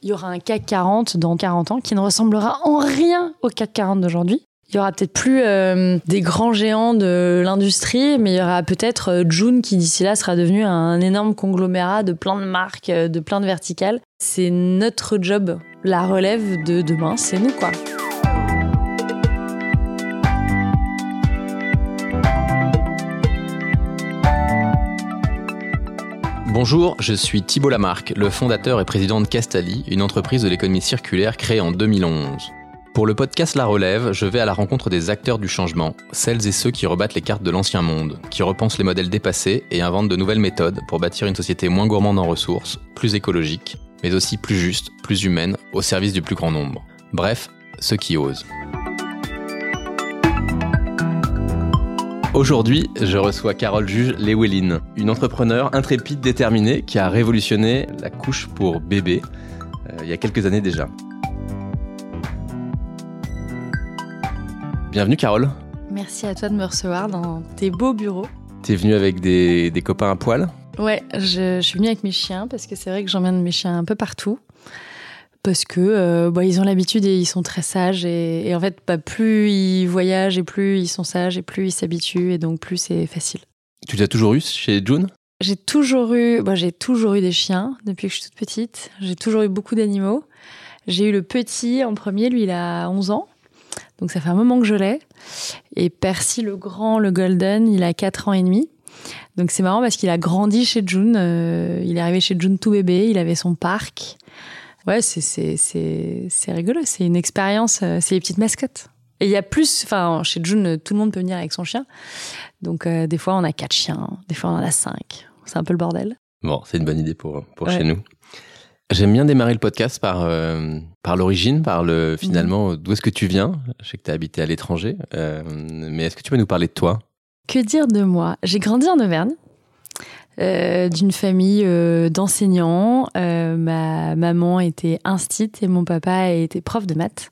Il y aura un CAC 40 dans 40 ans qui ne ressemblera en rien au CAC 40 d'aujourd'hui. Il y aura peut-être plus euh, des grands géants de l'industrie, mais il y aura peut-être euh, June qui d'ici là sera devenu un énorme conglomérat de plein de marques, euh, de plein de verticales. C'est notre job. La relève de demain, c'est nous quoi. Bonjour, je suis Thibault Lamarck, le fondateur et président de Castali, une entreprise de l'économie circulaire créée en 2011. Pour le podcast La Relève, je vais à la rencontre des acteurs du changement, celles et ceux qui rebattent les cartes de l'ancien monde, qui repensent les modèles dépassés et inventent de nouvelles méthodes pour bâtir une société moins gourmande en ressources, plus écologique, mais aussi plus juste, plus humaine, au service du plus grand nombre. Bref, ceux qui osent. Aujourd'hui, je reçois Carole Juge Lewelin, une entrepreneure intrépide déterminée qui a révolutionné la couche pour bébé euh, il y a quelques années déjà. Bienvenue Carole. Merci à toi de me recevoir dans tes beaux bureaux. T'es venue avec des, copains à poil? Ouais, je, suis venue avec mes chiens parce que c'est vrai que j'emmène mes chiens un peu partout. Parce que euh, bah, ils ont l'habitude et ils sont très sages et, en fait bah, plus ils voyagent et plus ils sont sages et plus ils s'habituent et donc plus c'est facile. Tu l'as toujours eu chez June? J'ai toujours eu, bah, j'ai toujours eu des chiens depuis que je suis toute petite. J'ai toujours eu beaucoup d'animaux. J'ai eu le petit en premier, lui il a 11 ans. Donc ça fait un moment que je l'ai. Et Percy le grand, le golden, il a 4 ans et demi. Donc c'est marrant parce qu'il a grandi chez June. Euh, il est arrivé chez June tout bébé. Il avait son parc. Ouais, c'est c'est rigolo. C'est une expérience. Euh, c'est les petites mascottes. Et il y a plus. Enfin, chez June, tout le monde peut venir avec son chien. Donc euh, des fois on a quatre chiens, des fois on en a cinq. C'est un peu le bordel. Bon, c'est une bonne idée pour pour chez nous. J'aime bien démarrer le podcast par euh, par l'origine, par le finalement d'où est-ce que tu viens? Je sais que tu as habité à l'étranger, euh, mais est-ce que tu peux nous parler de toi? Que dire de moi? J'ai grandi en Auvergne. Euh, d'une famille euh, d'enseignants. Euh, ma maman était instite et mon papa était prof de maths.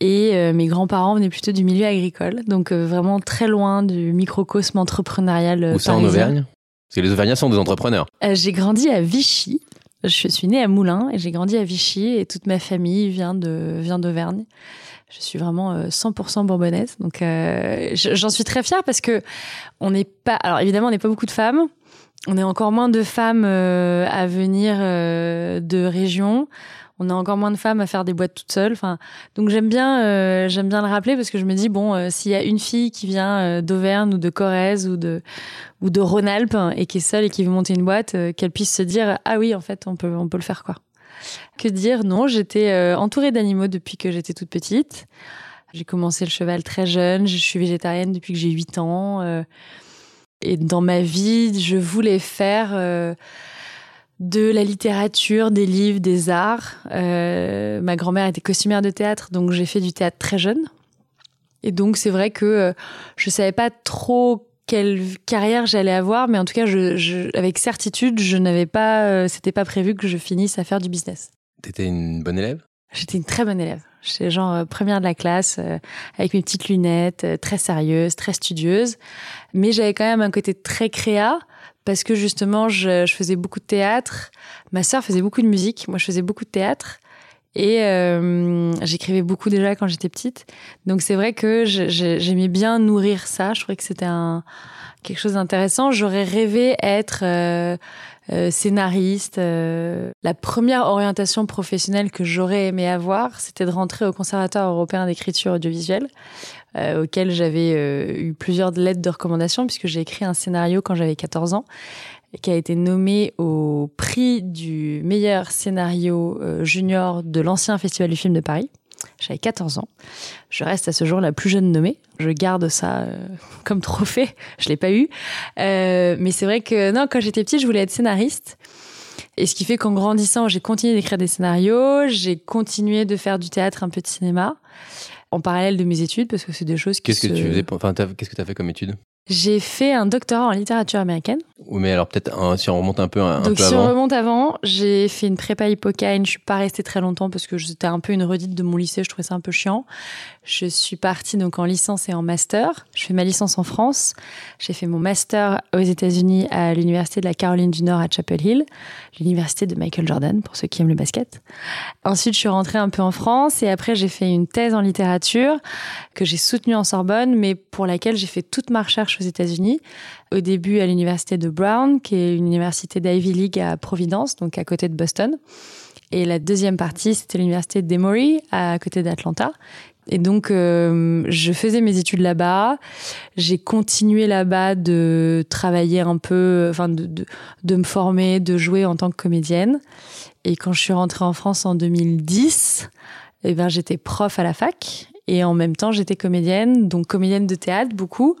Et mes grands-parents venaient plutôt du milieu agricole, donc vraiment très loin du microcosme entrepreneurial. Où ça en Auvergne? Parce que les Auvergnats sont des entrepreneurs. J'ai grandi à Vichy, je suis née à Moulins et j'ai grandi à Vichy et toute ma famille vient de vient d'Auvergne. Je suis vraiment 100% euh, bourbonnaise, donc euh, j'en suis très fière parce que on n'est pas. Alors évidemment, on n'est pas beaucoup de femmes. On est encore moins de femmes euh, à venir de régions on a encore moins de femmes à faire des boîtes toutes seules. Enfin, donc j'aime bien, euh, j'aime bien le rappeler parce que je me dis bon, euh, s'il y a une fille qui vient euh, d'Auvergne ou de Corrèze ou de ou de Rhône-Alpes et qui est seule et qui veut monter une boîte, qu'elle puisse se dire ah oui, en fait, on peut on peut le faire quoi. Que dire? Non, j'étais entourée d'animaux depuis que j'étais toute petite. J'ai commencé le cheval très jeune. Je suis végétarienne depuis que j'ai 8 ans. Et dans ma vie, je voulais faire de la littérature, des livres, des arts. Euh, ma grand-mère était costumière de théâtre, donc j'ai fait du théâtre très jeune. Et donc c'est vrai que euh, je savais pas trop quelle carrière j'allais avoir, mais en tout cas, avec certitude, je n'avais pas, euh, c'était pas prévu que je finisse à faire du business. T'étais une bonne élève? J'étais une très bonne élève. J'étais genre première de la classe, avec mes petites lunettes, très sérieuse, très studieuse. Mais j'avais quand même un côté très créa parce que justement, je, faisais beaucoup de théâtre. Ma sœur faisait beaucoup de musique. Moi, je faisais beaucoup de théâtre. Et euh, j'écrivais beaucoup déjà quand j'étais petite. Donc c'est vrai que j'aimais bien nourrir ça. Je trouvais que c'était un quelque chose d'intéressant. J'aurais rêvé être euh, euh, scénariste. La première orientation professionnelle que j'aurais aimé avoir, c'était de rentrer au Conservatoire européen d'écriture audiovisuelle. Euh, auquel j'avais euh, eu plusieurs lettres de recommandation puisque j'ai écrit un scénario quand j'avais 14 ans qui a été nommé au prix du meilleur scénario euh, junior de l'ancien Festival du film de Paris. J'avais 14 ans. Je reste à ce jour la plus jeune nommée. Je garde ça comme trophée. Je l'ai pas eu. mais c'est vrai que non, quand j'étais petite, je voulais être scénariste. Et ce qui fait qu'en grandissant, j'ai continué d'écrire des scénarios, j'ai continué de faire du théâtre, un peu de cinéma en parallèle de mes études parce que c'est des choses qui Qu'est-ce que tu faisais Enfin, qu'est-ce que tu as fait comme études J'ai fait un doctorat en littérature américaine. Oui, mais alors peut-être si on remonte un peu, un, Donc peu si avant. on remonte avant, j'ai fait une prépa hippocane. Je suis pas restée très longtemps parce que c'était un peu une redite de mon lycée. Je trouvais ça un peu chiant. Je suis partie donc en licence et en master. Je fais ma licence en France. J'ai fait mon master aux États-Unis à l'université de la Caroline du Nord à Chapel Hill, l'université de Michael Jordan pour ceux qui aiment le basket. Ensuite, je suis rentrée un peu en France et après j'ai fait une thèse en littérature que j'ai soutenue en Sorbonne, mais pour laquelle j'ai fait toute ma recherche aux États-Unis. Au début à l'université de Brown, qui est une université d'Ivy League à Providence, donc à côté de Boston. Et la deuxième partie, c'était l'université d'Emory, à côté d'Atlanta. Et donc, euh, je faisais mes études là-bas. J'ai continué là-bas de travailler un peu, enfin, de, de, de, me former, de jouer en tant que comédienne. Et quand je suis rentrée en France en 2010, eh ben, j'étais prof à la fac. Et en même temps, j'étais comédienne, donc comédienne de théâtre, beaucoup.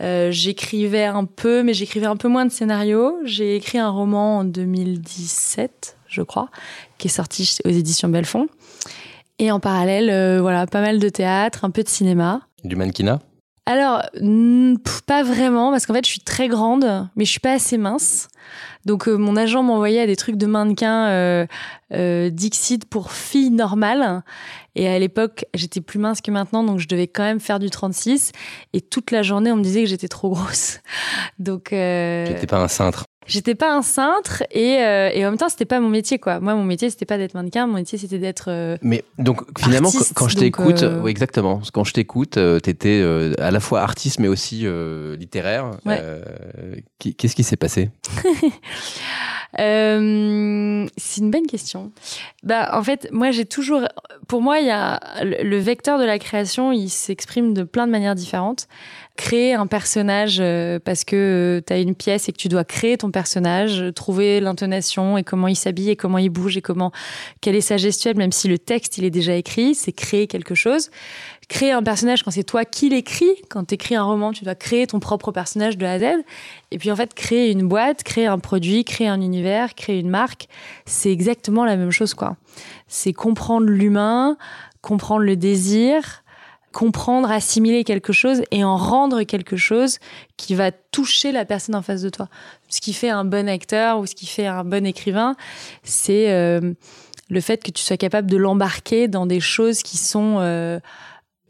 Euh, j'écrivais un peu, mais j'écrivais un peu moins de scénarios. J'ai écrit un roman en 2017, je crois, qui est sorti aux éditions Belfond. Et en parallèle, euh, voilà, pas mal de théâtre, un peu de cinéma. Du mannequinat? Alors, pas vraiment, parce qu'en fait, je suis très grande, mais je suis pas assez mince. Donc, euh, mon agent m'envoyait des trucs de mannequin euh, euh, Dixit pour filles normales. Et à l'époque, j'étais plus mince que maintenant, donc je devais quand même faire du 36. Et toute la journée, on me disait que j'étais trop grosse. Donc, euh, J'étais pas un cintre. J'étais pas un cintre et, euh, et en même temps c'était pas mon métier quoi. Moi mon métier c'était pas d'être mannequin, mon métier c'était d'être. Euh, Mais donc finalement artiste, quand je t'écoute, euh, oui, exactement. Quand je t'écoute, euh, t'étais euh, à la fois artiste mais aussi euh, littéraire. Ouais. Euh, Qu'est-ce qui s'est passé? Euh, c'est une bonne question. Bah, en fait, moi, j'ai toujours, pour moi, il y a le vecteur de la création, il s'exprime de plein de manières différentes. Créer un personnage euh, parce que tu as une pièce et que tu dois créer ton personnage, trouver l'intonation et comment il s'habille et comment il bouge et comment quelle est sa gestuelle, même si le texte il est déjà écrit, c'est créer quelque chose. Créer un personnage quand c'est toi qui l'écris, quand tu écris un roman, tu dois créer ton propre personnage de A à Z. Et puis en fait, créer une boîte, créer un produit, créer un univers, créer une marque, c'est exactement la même chose quoi. C'est comprendre l'humain, comprendre le désir, comprendre, assimiler quelque chose et en rendre quelque chose qui va toucher la personne en face de toi. Ce qui fait un bon acteur ou ce qui fait un bon écrivain, c'est euh, le fait que tu sois capable de l'embarquer dans des choses qui sont euh,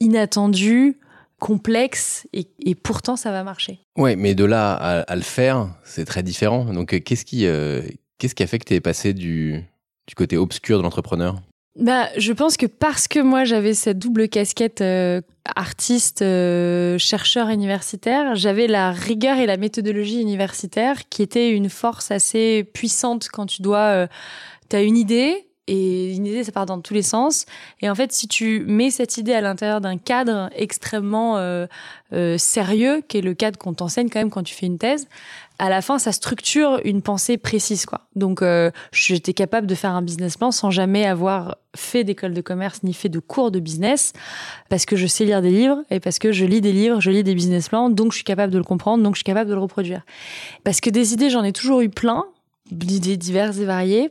inattendues, complexes et, et pourtant ça va marcher. Ouais, mais de là à, à le faire, c'est très différent. Donc euh, qu'est-ce qui, euh, qu'est-ce qui a fait que t'es passé du, du côté obscur de l'entrepreneur? Bah, je pense que parce que moi j'avais cette double casquette euh, artiste, euh, chercheur universitaire, j'avais la rigueur et la méthodologie universitaire qui était une force assez puissante quand tu dois, euh, t'as une idée et une idée ça part dans tous les sens et en fait si tu mets cette idée à l'intérieur d'un cadre extrêmement euh, euh, sérieux qui est le cadre qu'on t'enseigne quand même quand tu fais une thèse à la fin, ça structure une pensée précise, quoi. Donc, euh, j'étais capable de faire un business plan sans jamais avoir fait d'école de commerce ni fait de cours de business, parce que je sais lire des livres et parce que je lis des livres, je lis des business plans, donc je suis capable de le comprendre, donc je suis capable de le reproduire. Parce que des idées, j'en ai toujours eu plein, d'idées diverses et variées.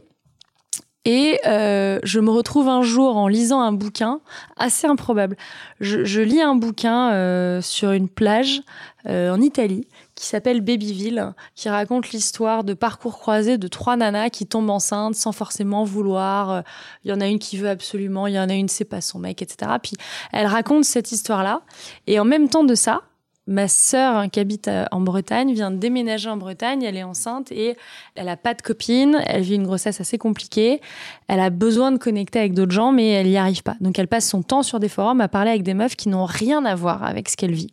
Et euh, je me retrouve un jour en lisant un bouquin assez improbable. Je, je lis un bouquin euh, sur une plage euh, en Italie qui s'appelle Babyville, qui raconte l'histoire de parcours croisés de trois nanas qui tombent enceintes sans forcément vouloir. Euh, Il y en a une qui veut absolument, il y en a une c'est pas son mec, etc. Puis elle raconte cette histoire-là. Et en même temps de ça, ma sœur hein, qui habite euh, en Bretagne vient de déménager en Bretagne, elle est enceinte et elle a pas de copine, elle vit une grossesse assez compliquée, elle a besoin de connecter avec d'autres gens mais elle n'y arrive pas. Donc elle passe son temps sur des forums à parler avec des meufs qui n'ont rien à voir avec ce qu'elle vit.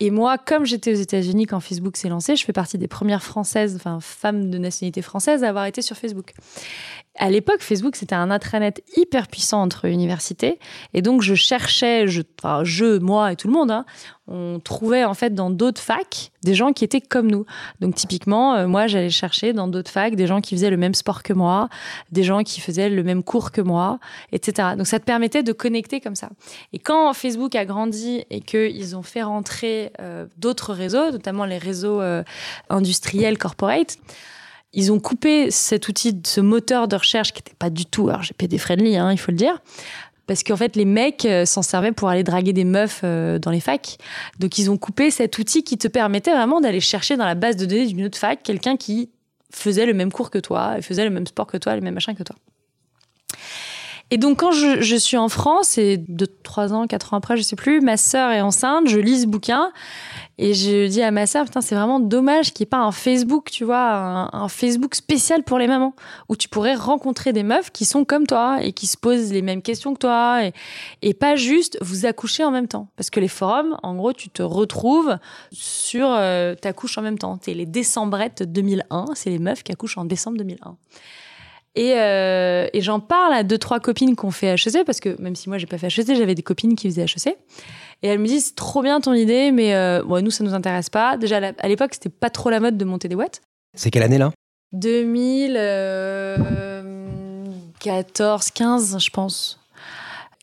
Et moi, comme j'étais aux États-Unis quand Facebook s'est lancé, je fais partie des premières françaises, enfin femmes de nationalité française à avoir été sur Facebook. À l'époque, Facebook, c'était un intranet hyper puissant entre universités. Et donc, je cherchais, je, enfin, je moi et tout le monde, hein, on trouvait en fait dans d'autres facs des gens qui étaient comme nous. Donc, typiquement, euh, moi, j'allais chercher dans d'autres facs des gens qui faisaient le même sport que moi, des gens qui faisaient le même cours que moi, etc. Donc, ça te permettait de connecter comme ça. Et quand Facebook a grandi et qu'ils ont fait rentrer euh, d'autres réseaux, notamment les réseaux euh, industriels corporate, ils ont coupé cet outil, ce moteur de recherche qui n'était pas du tout RGPD friendly, hein, il faut le dire, parce qu'en fait les mecs euh, s'en servaient pour aller draguer des meufs euh, dans les facs. Donc ils ont coupé cet outil qui te permettait vraiment d'aller chercher dans la base de données d'une autre fac quelqu'un qui faisait le même cours que toi, faisait le même sport que toi, le même machin que toi. Et donc quand je, suis en France, et deux, trois ans, quatre ans après, je sais plus, ma sœur est enceinte, je lis ce bouquin et je dis à ma sœur, putain, c'est vraiment dommage qu'il n'y ait pas un Facebook, tu vois, un, Facebook spécial pour les mamans, où tu pourrais rencontrer des meufs qui sont comme toi et qui se posent les mêmes questions que toi, et, pas juste vous accoucher en même temps. Parce que les forums, en gros, tu te retrouves sur euh, t'accouches en même temps. T'es les décembrettes 2001, c'est les meufs qui accouchent en décembre 2001. Et, euh, et j'en parle à deux trois copines qui ont fait HEC parce que même si moi j'ai pas fait HEC, j'avais des copines qui faisaient HEC. Et elles me disent c'est trop bien ton idée, mais euh, bon, nous ça nous intéresse pas. Déjà à l'époque c'était pas trop la mode de monter des boîtes. C'est quelle année là? 2014, 15 je pense.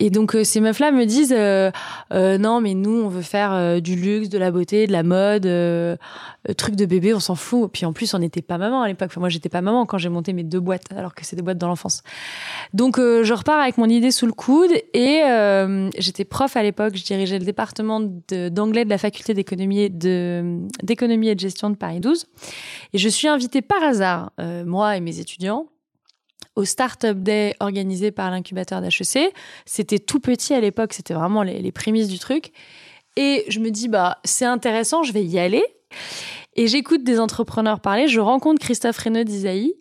Et donc euh, ces meufs-là me disent euh, euh, non mais nous on veut faire euh, du luxe, de la beauté, de la mode, euh, truc de bébé, on s'en fout. Puis en plus on n'était pas maman à l'époque. Enfin, moi j'étais pas maman quand j'ai monté mes deux boîtes alors que c'est des boîtes dans l'enfance. Donc je repars avec mon idée sous le coude et j'étais prof à l'époque. Je dirigeais le département d'anglais de, la faculté d'économie d'économie et de gestion de Paris 12. Et je suis invitée par hasard moi et mes étudiants au Startup Day organisé par l'incubateur d'HEC. C'était tout petit à l'époque, c'était vraiment les, prémices du truc. Et je me dis, bah, c'est intéressant, je vais y aller. Et j'écoute des entrepreneurs parler. Je rencontre Christophe Renaud d'Isaïe.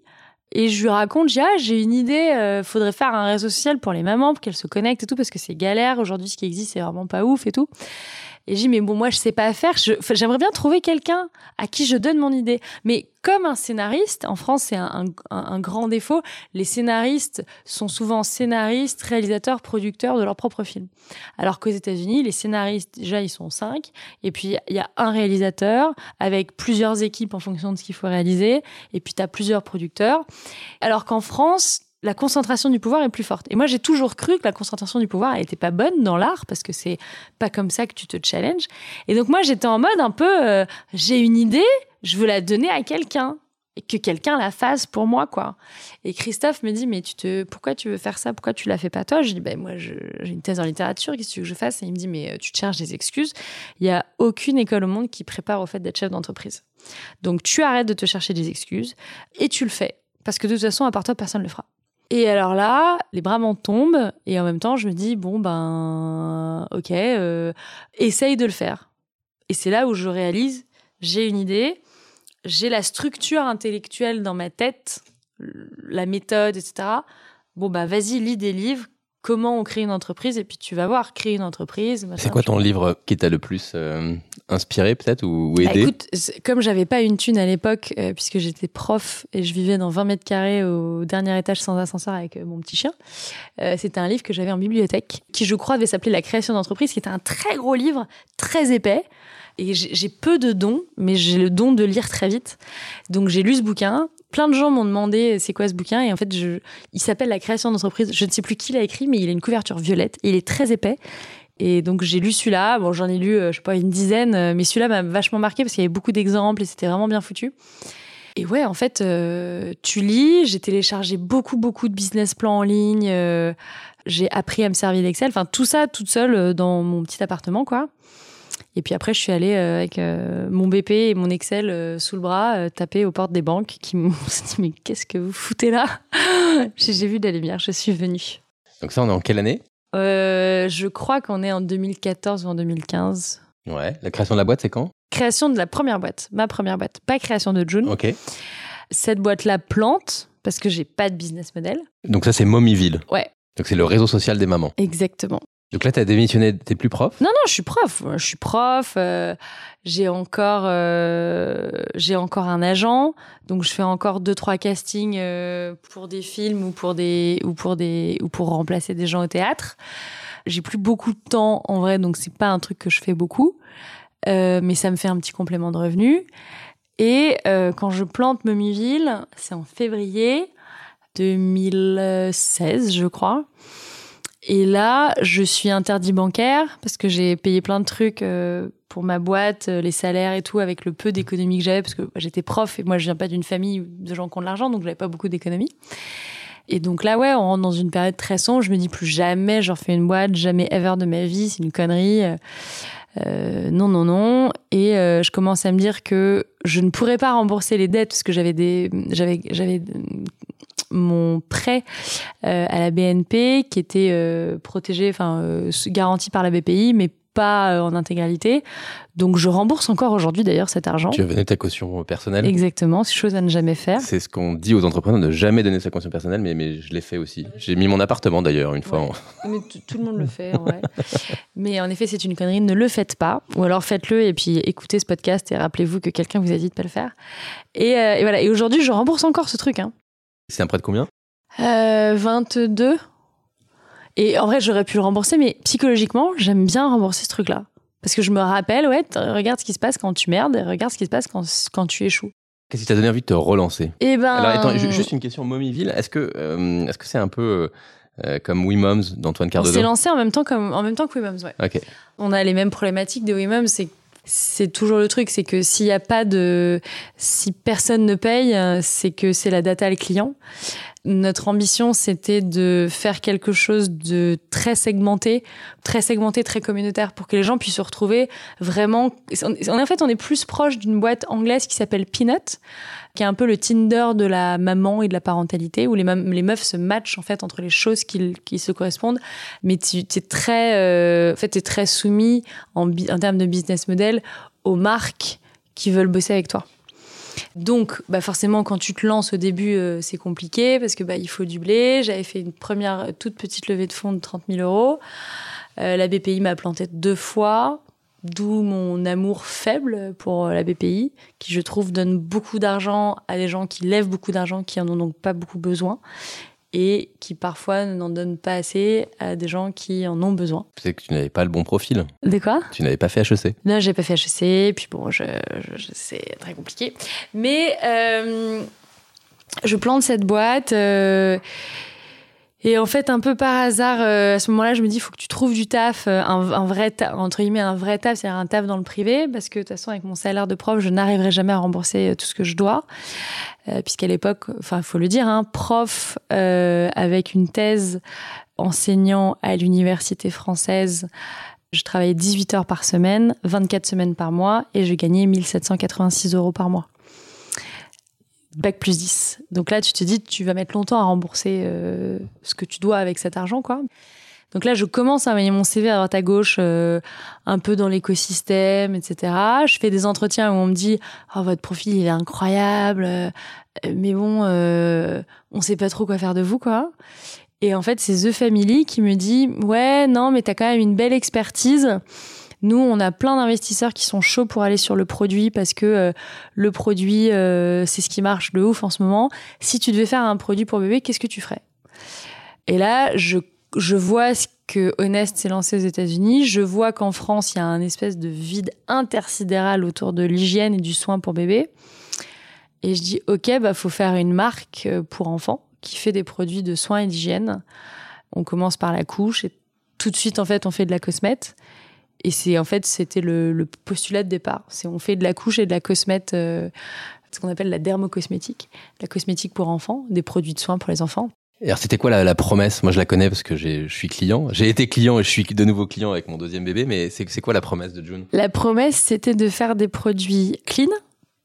Et je lui raconte, ah, j'ai une idée, euh, faudrait faire un réseau social pour les mamans, pour qu'elles se connectent et tout, parce que c'est galère. Aujourd'hui, ce qui existe, c'est vraiment pas ouf et tout. Et j'ai dit, mais bon, moi, je sais pas faire. J'aimerais bien trouver quelqu'un à qui je donne mon idée. Mais comme un scénariste, en France, c'est un, un, grand défaut. Les scénaristes sont souvent scénaristes, réalisateurs, producteurs de leur propre film. Alors qu'aux États-Unis, les scénaristes, déjà, ils sont cinq. Et puis, il y a un réalisateur avec plusieurs équipes en fonction de ce qu'il faut réaliser. Et puis, tu as plusieurs producteurs. Alors qu'en France, la concentration du pouvoir est plus forte. Et moi, j'ai toujours cru que la concentration du pouvoir n'était pas bonne dans l'art parce que c'est pas comme ça que tu te challenges. Et donc moi, j'étais en mode un peu, euh, j'ai une idée, je veux la donner à quelqu'un et que quelqu'un la fasse pour moi, quoi. Et Christophe me dit, mais tu te, pourquoi tu veux faire ça? Pourquoi tu la fais pas toi? Je dis, ben moi, j'ai une thèse en littérature, qu'est-ce que tu veux que je fasse? Et il me dit, mais euh, tu te cherches des excuses. Il y a aucune école au monde qui prépare au fait d'être chef d'entreprise. Donc tu arrêtes de te chercher des excuses et tu le fais. Parce que de toute façon, à part toi, personne ne le fera. Et alors là, les bras m'en tombent et en même temps, je me dis bon ben ok, euh, essaye de le faire. Et c'est là où je réalise j'ai une idée, j'ai la structure intellectuelle dans ma tête, la méthode, etc. Bon bah vas-y, lis des livres, comment on crée une entreprise et puis tu vas voir créer une entreprise. C'est quoi ton livre qui t'a le plus euh, inspiré peut-être ou, ou, aidé? Bah, Écoute, comme j'avais pas une thune à l'époque euh, puisque j'étais prof et je vivais dans 20 mètres carrés au dernier étage sans ascenseur avec euh, mon petit chien, c'était un livre que j'avais en bibliothèque qui je crois devait s'appeler La création d'entreprise qui était un très gros livre, très épais. Et j'ai peu de dons, mais j'ai le don de lire très vite. Donc j'ai lu ce bouquin plein de gens m'ont demandé c'est quoi ce bouquin et en fait je, il s'appelle La création d'entreprise. Je ne sais plus qui l'a écrit mais il a une couverture violette et il est très épais. Et donc j'ai lu celui-là. Bon, j'en ai lu euh, je sais pas une dizaine, euh, mais celui-là m'a vachement marqué parce qu'il y avait beaucoup d'exemples et c'était vraiment bien foutu. Et ouais, en fait, euh, tu lis. J'ai téléchargé beaucoup beaucoup de business plans en ligne. Euh, j'ai appris à me servir d'Excel. Enfin tout ça toute seule euh, dans mon petit appartement quoi. Et puis après, je suis allée euh, avec euh, mon BP et mon Excel euh, sous le bras, taper aux portes des banques qui m'ont dit Mais qu'est-ce que vous foutez là? J'ai vu de la lumière, je suis venue. Donc, ça, on est en quelle année? Je crois qu'on est en 2014 ou en 2015. Ouais. La création de la boîte, c'est quand? Création de la première boîte, ma première boîte, pas création de June. Ok. Cette boîte-là plante parce que j'ai pas de business model. Donc, ça, c'est Mommyville. Ouais. Donc, c'est le réseau social des mamans. Exactement. Donc là, tu as démissionné, t'es plus prof? Non, non, je suis prof. Je suis prof. Euh, j'ai encore, euh, encore un agent, donc je fais encore deux trois castings euh, pour des films ou pour des ou pour des ou pour remplacer des gens au théâtre. J'ai plus beaucoup de temps en vrai, donc c'est pas un truc que je fais beaucoup, mais ça me fait un petit complément de revenu. Et quand je plante Momiville, c'est en février 2016, je crois. Et là, je suis interdit bancaire parce que j'ai payé plein de trucs euh, pour ma boîte, euh, les salaires et tout, avec le peu d'économies que j'avais, parce que j'étais prof et moi je viens pas d'une famille de gens qui ont de l'argent, donc j'avais pas beaucoup d'économies. Et donc là, ouais, on rentre dans une période très sombre. Je me dis plus jamais, j'en fais une boîte, jamais ever de ma vie, c'est une connerie. Euh, non, non, non. Et euh, je commence à me dire que je ne pourrais pas rembourser les dettes parce que j'avais des, j'avais, j'avais mon prêt euh, à la BNP qui était euh, protégé, enfin euh, garanti par la BPI, mais pas euh, en intégralité. Donc je rembourse encore aujourd'hui d'ailleurs cet argent. Tu as donné ta caution personnelle Exactement, c'est chose à ne jamais faire. C'est ce qu'on dit aux entrepreneurs, de jamais donner sa caution personnelle, mais, mais je l'ai fait aussi. J'ai mis mon appartement d'ailleurs une fois. Mais tout le monde le fait en vrai. mais en effet, c'est une connerie, ne le faites pas. Ou alors faites-le et puis écoutez ce podcast et rappelez-vous que quelqu'un vous a dit de pas le faire. Et, euh, et voilà, et aujourd'hui je rembourse encore ce truc. Hein. C'est un prêt de combien euh, 22. Et en vrai, j'aurais pu le rembourser, mais psychologiquement, j'aime bien rembourser ce truc-là. Parce que je me rappelle, ouais, regarde ce qui se passe quand tu merdes et regarde ce qui se passe quand, quand tu échoues. Qu'est-ce qui t'a donné envie de te relancer? Eh ben. Alors, attends, juste une question, Momiville. Est-ce que euh, est-ce que c'est un peu euh, comme We Moms d'Antoine Cardozo? On s'est lancé en même temps comme en même temps que We Moms, ouais. Ok. On a les mêmes problématiques de We Moms, c'est c'est toujours le truc, c'est que s'il n'y a pas de, si personne ne paye, c'est que c'est la data le client. Notre ambition, c'était de faire quelque chose de très segmenté, très segmenté, très communautaire, pour que les gens puissent se retrouver vraiment. En fait, on est plus proche d'une boîte anglaise qui s'appelle Peanut, qui est un peu le Tinder de la maman et de la parentalité, où les, meufs se matchent en fait entre les choses qui, se correspondent, mais tu es très, euh, en fait, es très soumis en termes de business model aux marques qui veulent bosser avec toi. Donc, bah forcément, quand tu te lances au début, euh, c'est compliqué parce que bah, il faut du blé. J'avais fait une première toute petite levée de fonds de 30 000 euros. Euh, la BPI m'a planté deux fois, d'où mon amour faible pour la BPI, qui je trouve donne beaucoup d'argent à des gens qui lèvent beaucoup d'argent, qui en ont donc pas beaucoup besoin et qui parfois n'en donnent pas assez à des gens qui en ont besoin. C'est que tu n'avais pas le bon profil. De quoi? Tu n'avais pas fait HEC. Non, j'ai pas fait HEC, puis bon, je, je, c'est très compliqué. Mais euh, je plante cette boîte. Euh, et en fait, un peu par hasard, euh, à ce moment-là, je me dis, il faut que tu trouves du taf, un, un vrai taf, entre guillemets, un vrai taf, c'est-à-dire un taf dans le privé, parce que de toute façon, avec mon salaire de prof, je n'arriverai jamais à rembourser tout ce que je dois. Euh, puisqu'à l'époque, enfin, faut le dire, hein, prof euh, avec une thèse enseignant à l'université française. Je travaillais 18 heures par semaine, 24 semaines par mois, et je gagnais 1786 euros par mois. Bac plus 10. Donc là, tu te dis, tu vas mettre longtemps à rembourser euh, ce que tu dois avec cet argent, quoi. Donc là, je commence à envoyer mon CV à droite à gauche, euh, un peu dans l'écosystème, etc. Je fais des entretiens où on me dit oh, votre profil il est incroyable, euh, mais bon, euh, on sait pas trop quoi faire de vous, quoi. Et en fait, c'est The Family qui me dit ouais, non, mais t'as quand même une belle expertise. Nous, on a plein d'investisseurs qui sont chauds pour aller sur le produit parce que euh, le produit, euh, c'est ce qui marche de ouf en ce moment. Si tu devais faire un produit pour bébé, qu'est-ce que tu ferais? Et là, je je vois ce que Honest s'est lancé aux États-Unis. Je vois qu'en France, il y a un espèce de vide intersidéral autour de l'hygiène et du soin pour bébé. Et je dis, OK, bah, faut faire une marque pour enfants qui fait des produits de soins et d'hygiène. On commence par la couche et tout de suite, en fait, on fait de la cosmette. Et c'est, en fait, c'était le, le, postulat de départ. C'est on fait de la couche et de la cosmette, euh, ce qu'on appelle la dermocosmétique, la cosmétique pour enfants, des produits de soins pour les enfants. Et alors, c'était quoi la, la, promesse? Moi, je la connais parce que je suis client. J'ai été client et je suis de nouveau client avec mon deuxième bébé. Mais c'est quoi la promesse de June? La promesse, c'était de faire des produits clean,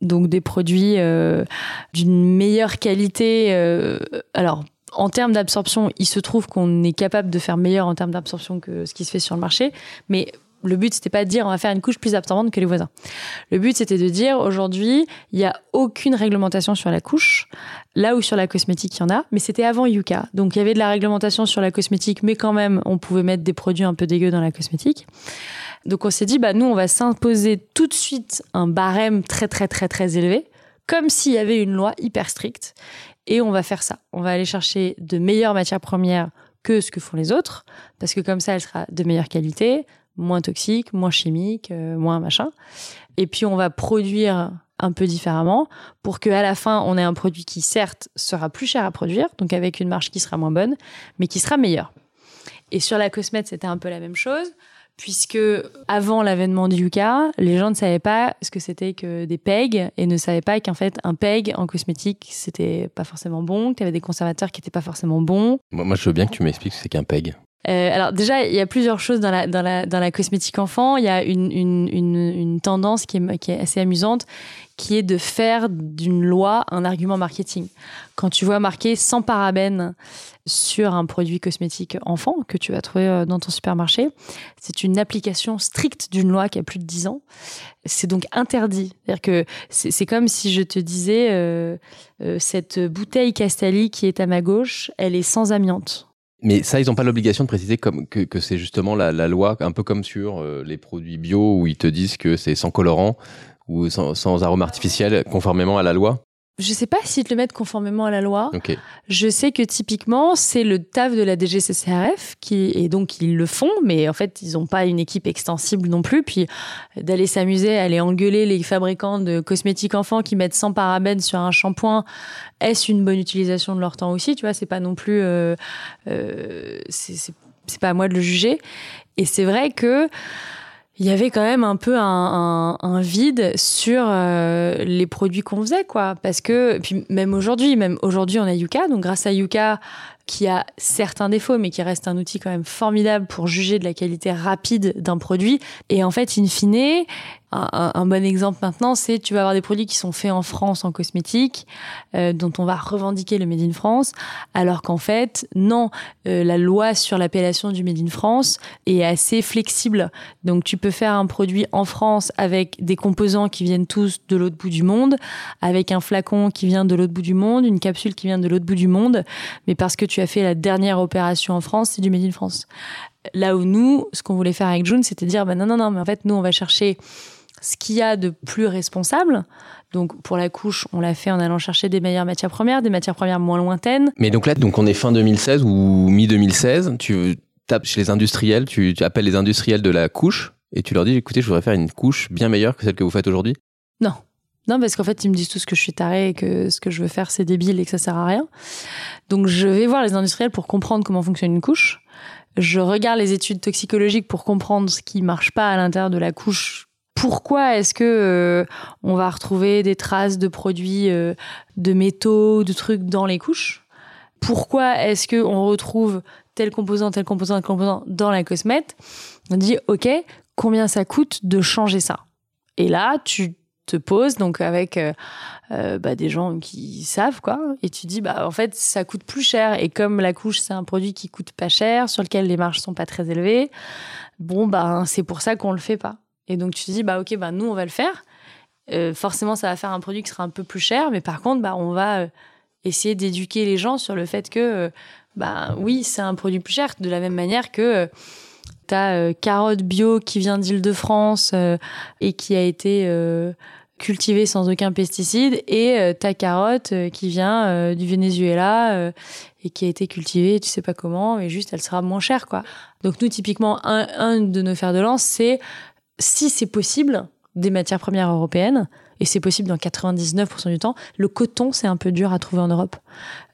donc des produits euh, d'une meilleure qualité. Euh, alors, en termes d'absorption, il se trouve qu'on est capable de faire meilleur en termes d'absorption que ce qui se fait sur le marché. Mais le but, c'était pas de dire on va faire une couche plus absorbante que les voisins. Le but, c'était de dire aujourd'hui, il n'y a aucune réglementation sur la couche, là où sur la cosmétique, il y en a, mais c'était avant Yuka. Donc il y avait de la réglementation sur la cosmétique, mais quand même, on pouvait mettre des produits un peu dégueux dans la cosmétique. Donc on s'est dit, bah nous, on va s'imposer tout de suite un barème très, très, très, très élevé, comme s'il y avait une loi hyper stricte. Et on va faire ça. On va aller chercher de meilleures matières premières que ce que font les autres, parce que comme ça, elle sera de meilleure qualité, moins toxique, moins chimique, euh, moins machin. Et puis on va produire un peu différemment pour qu'à la fin on ait un produit qui certes sera plus cher à produire, donc avec une marge qui sera moins bonne, mais qui sera meilleure. Et sur la cosmète, c'était un peu la même chose. puisque avant l'avènement du Yuka, les gens ne savaient pas ce que c'était que des pegs et ne savaient pas qu'en fait un peg en cosmétique c'était pas forcément bon, que tu avais des conservateurs qui étaient pas forcément bons. Moi, je veux bien que tu m'expliques ce que c'est qu'un peg. Euh, alors déjà, il y a plusieurs choses dans la, cosmétique enfant. Il y a une, tendance qui est, assez amusante, qui est de faire d'une loi un argument marketing. Quand tu vois marqué sans parabènes sur un produit cosmétique enfant que tu vas trouver euh, dans ton supermarché, c'est une application stricte d'une loi qui a plus de 10 ans. C'est donc interdit. C'est-à-dire que c'est comme si je te disais, euh, cette bouteille Castali qui est à ma gauche, elle est sans amiante. Mais ça, ils n'ont pas l'obligation de préciser comme, que, que c'est justement la, la, loi, un peu comme sur euh, les produits bio où ils te disent que c'est sans colorant ou sans, sans arôme artificiel, conformément à la loi. Je sais pas s'ils te le mettent conformément à la loi. Ok. Je sais que typiquement, c'est le taf de la DGCCRF qui, et donc ils le font, mais en fait, ils n'ont pas une équipe extensible non plus. Puis d'aller s'amuser, aller engueuler les fabricants de cosmétiques enfants qui mettent 100 parabènes sur un shampoing, est-ce une bonne utilisation de leur temps aussi? Tu vois, c'est pas non plus, euh, euh, c'est c'est pas à moi de le juger. Et c'est vrai que il y avait quand même un peu un, vide sur euh, les produits qu'on faisait, quoi. Parce que, puis même aujourd'hui, même aujourd'hui, on a Yuka. Donc, grâce à Yuka, qui a certains défauts, mais qui reste un outil quand même formidable pour juger de la qualité rapide d'un produit. Et en fait, in fine, un, bon exemple maintenant, c'est tu vas avoir des produits qui sont faits en France en cosmétique, euh, dont on va revendiquer le Made in France, alors qu'en fait, non, euh, la loi sur l'appellation du Made in France est assez flexible. Donc tu peux faire un produit en France avec des composants qui viennent tous de l'autre bout du monde, avec un flacon qui vient de l'autre bout du monde, une capsule qui vient de l'autre bout du monde, mais parce que tu as fait la dernière opération en France, c'est du Made in France. Là où nous, ce qu'on voulait faire avec June, c'était dire, bah non, non, non, mais en fait, nous, on va chercher ce qu'il y a de plus responsable. Donc pour la couche, on l'a fait en allant chercher des meilleures matières premières, des matières premières moins lointaines. Mais donc là, donc on est fin 2016 ou mi 2016. Tu tapes chez les industriels, tu, tu, appelles les industriels de la couche et tu leur dis, écoutez, je voudrais faire une couche bien meilleure que celle que vous faites aujourd'hui? Non. Non, parce qu'en fait, ils me disent tous que je suis tarée et que ce que je veux faire, c'est débile et que ça sert à rien. Donc, je vais voir les industriels pour comprendre comment fonctionne une couche. Je regarde les études toxicologiques pour comprendre ce qui marche pas à l'intérieur de la couche pourquoi est-ce que euh, on va retrouver des traces de produits euh, de métaux, de trucs dans les couches? Pourquoi est-ce que on retrouve tel composant, tel composant, tel composant dans la cosmète? On dit OK, combien ça coûte de changer ça? Et là, tu te poses donc avec euh, euh, bah, des gens qui savent quoi. Et tu dis bah en fait ça coûte plus cher. Et comme la couche c'est un produit qui coûte pas cher sur lequel les marges sont pas très élevées bon bah c'est pour ça qu'on le fait pas. Et donc tu te dis, bah ok, bah nous on va le faire. Euh, forcément, ça va faire un produit qui sera un peu plus cher, mais par contre, bah on va essayer d'éduquer les gens sur le fait que, bah oui, c'est un produit plus cher, de la même manière que euh, ta euh, carotte bio qui vient d'Île-de-France euh, et qui a été cultivée sans aucun pesticide, et ta carotte qui vient du Venezuela et qui a été cultivée, tu sais pas comment, et juste elle sera moins chère, quoi. Donc nous, typiquement, un, de nos fers de lance, c'est si c'est possible, des matières premières européennes, et c'est possible dans 99% du temps. Le coton, c'est un peu dur à trouver en Europe.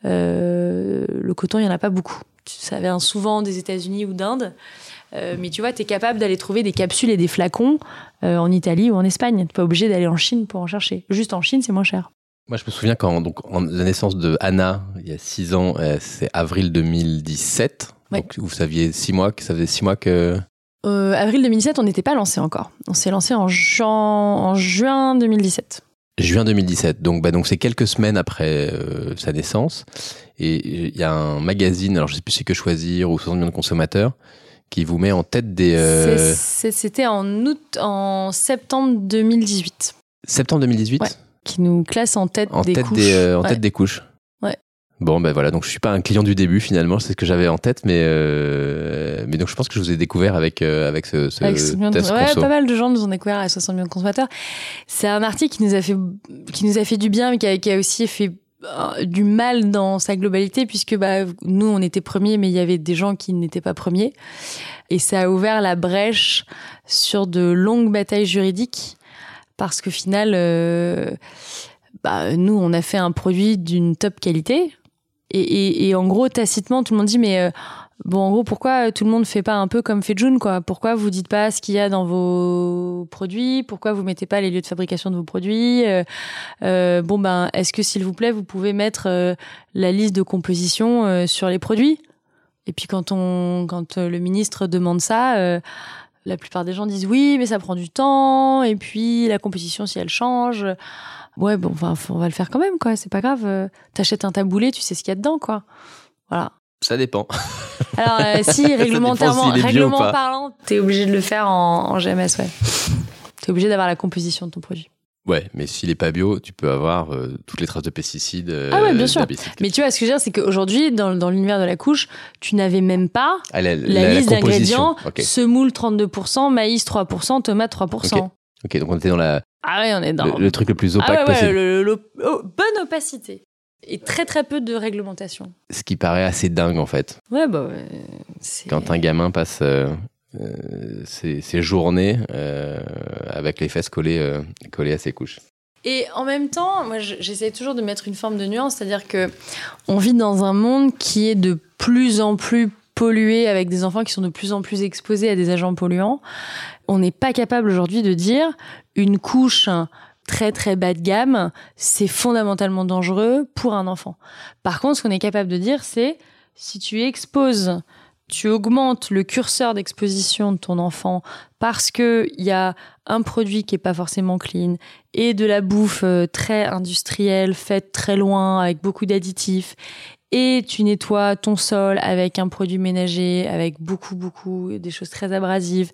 Euh, le coton, il n'y en a pas beaucoup. Ça vient souvent des États-Unis ou d'Inde. Euh, mais tu vois, tu es capable d'aller trouver des capsules et des flacons euh, en Italie ou en Espagne. Tu n'es pas obligé d'aller en Chine pour en chercher. Juste en Chine, c'est moins cher. Moi, je me souviens quand donc, en, la naissance de Anna, il y a six ans, euh, c'est avril 2017. Ouais. Donc, vous saviez six mois que ça faisait six mois que avril 2017, on n'était pas lancé encore. On s'est lancé en, juin, en juin 2017. Juin 2017. Donc, bah, donc c'est quelques semaines après euh, sa naissance. Et il y a un magazine, alors je sais plus si c'est que choisir ou 60 millions de consommateurs, qui vous met en tête des. Euh... C'était en août, en septembre 2018. Septembre 2018. Ouais. Qui nous classe en tête en des tête couches. Des, euh, en Ouais. tête des couches. Ouais. Bon, ben voilà, donc je suis pas un client du début finalement, c'est ce que j'avais en tête, mais euh, mais donc je pense que je vous ai découvert avec avec ce, ce Avec 60 millions de- test ouais, pas mal de gens nous ont découvert à 60 millions de consommateurs. C'est un article qui nous a fait qui nous a fait du bien, mais qui a, qui a aussi fait du mal dans sa globalité, puisque bah, nous on était premiers, mais il y avait des gens qui n'étaient pas premiers, et ça a ouvert la brèche sur de longues batailles juridiques, parce qu'au final, euh, bah, nous on a fait un produit d'une top qualité, et en gros tacitement tout le monde dit mais euh, Bon, en gros, pourquoi tout le monde fait pas un peu comme fait June, quoi? Pourquoi vous dites pas ce qu'il y a dans vos produits? Pourquoi vous mettez pas les lieux de fabrication de vos produits? Euh, euh, Bon, ben, est-ce que s'il vous plaît, vous pouvez mettre euh, la liste de composition euh, sur les produits? Et puis quand on, quand le ministre demande ça, la plupart des gens disent oui, mais ça prend du temps. Et puis la composition, si elle change, ouais, bon, enfin, on va le faire quand même, quoi. C'est pas grave. T'achètes un taboulé, tu sais ce qu'il y a dedans, quoi. Voilà. Ça dépend. Alors, euh, si, réglementairement, règlement pas. parlant, t'es obligé de le faire en, en GMS, ouais. T'es obligé d'avoir la composition de ton produit. Ouais, mais s'il est pas bio, tu peux avoir euh, toutes les traces de pesticides. euh, Ah ouais, bien sûr. d'herbicides. Mais tu vois, ce que je veux dire, c'est qu'aujourd'hui, dans, dans l'univers de la couche, tu n'avais même pas Ah, la, la, la- la liste d'ingrédients Ok. semoule 32%, maïs 3%, tomate 3%. Ok. Ok, donc on était dans la, Ah ouais, on est dans. le, le truc le plus opaque ah ouais, ouais, possible. le- le- le- oh, bonne opacité. Et très très peu de réglementation. Ce qui paraît assez dingue en fait. Ouais, bah Quand un gamin passe euh, euh, ses, ses journées euh, avec les fesses collées, collées à ses couches. Et en même temps, moi, je- j'essaie toujours de mettre une forme de nuance, c'est-à-dire que on vit dans un monde qui est de plus en plus pollué, avec des enfants qui sont de plus en plus exposés à des agents polluants. On n'est pas capable aujourd'hui de dire une couche très très bas de gamme, c'est fondamentalement dangereux pour un enfant. Par contre, ce qu'on est capable de dire, c'est si tu exposes, tu augmentes le curseur d'exposition de ton enfant parce que il y a un produit qui est pas forcément clean et de la bouffe euh, très industrielle, faite très loin, avec beaucoup d'additifs, et tu nettoies ton sol avec un produit ménager, avec beaucoup, beaucoup, des choses très abrasives,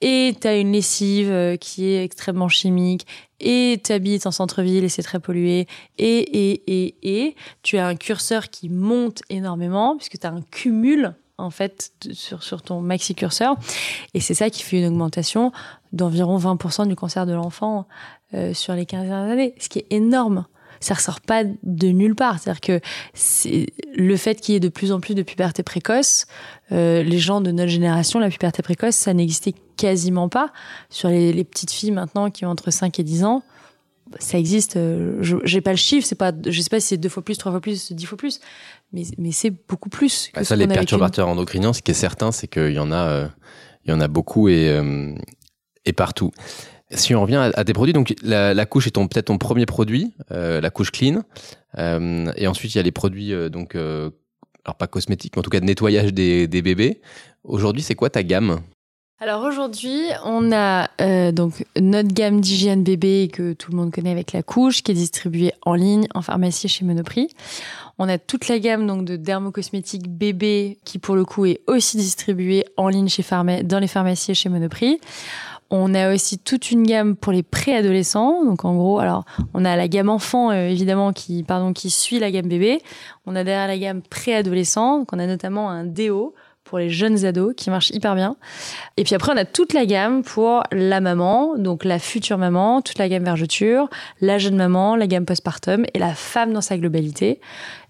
et tu as une lessive euh, qui est extrêmement chimique, et tu habites en centre-ville et c'est très pollué, et, et, et, et, tu as un curseur qui monte énormément, puisque tu as un cumul, en fait, sur, sur ton maxi-curseur, et c'est ça qui fait une augmentation d'environ 20% du cancer de l'enfant euh, sur les 15 dernières années, ce qui est énorme. Ça ressort pas de nulle part. C'est-à-dire que c'est le fait qu'il y ait de plus en plus de puberté précoce, euh, les gens de notre génération, la puberté précoce, ça n'existait quasiment pas. Sur les, les petites filles maintenant qui ont entre 5 et 10 ans, ça existe. euh, je j'ai pas le chiffre, c'est pas, je sais pas si c'est deux fois plus, trois fois plus, dix fois plus, mais, mais c'est beaucoup plus. Que Bah, ce ça, les perturbateurs endocriniens, ce qui est certain, c'est qu'il y en a, euh, il y en a beaucoup et, et partout. Si on revient à, à tes produits, donc la, couche est peut-être ton premier produit, euh, la couche clean, Euh, et ensuite il y a les produits euh, donc alors pas cosmétiques, mais en tout cas de nettoyage des, des bébés. Aujourd'hui, c'est quoi ta gamme? Alors aujourd'hui, on a donc notre gamme d'hygiène bébé que tout le monde connaît avec la couche, qui est distribuée en ligne, en pharmacie chez Monoprix. On a toute la gamme donc de dermocosmétiques bébé qui pour le coup est aussi distribuée en ligne chez pharma dans les pharmacies chez Monoprix. On a aussi toute une gamme pour les préadolescents. Donc en gros, alors on a la gamme enfant euh, évidemment qui pardon qui suit la gamme bébé. On a derrière la gamme préadolescent. Donc on a notamment un déo pour les jeunes ados qui marche hyper bien. Et puis après, on a toute la gamme pour la maman, donc la future maman, toute la gamme vergeture, la jeune maman, la gamme postpartum et la femme dans sa globalité.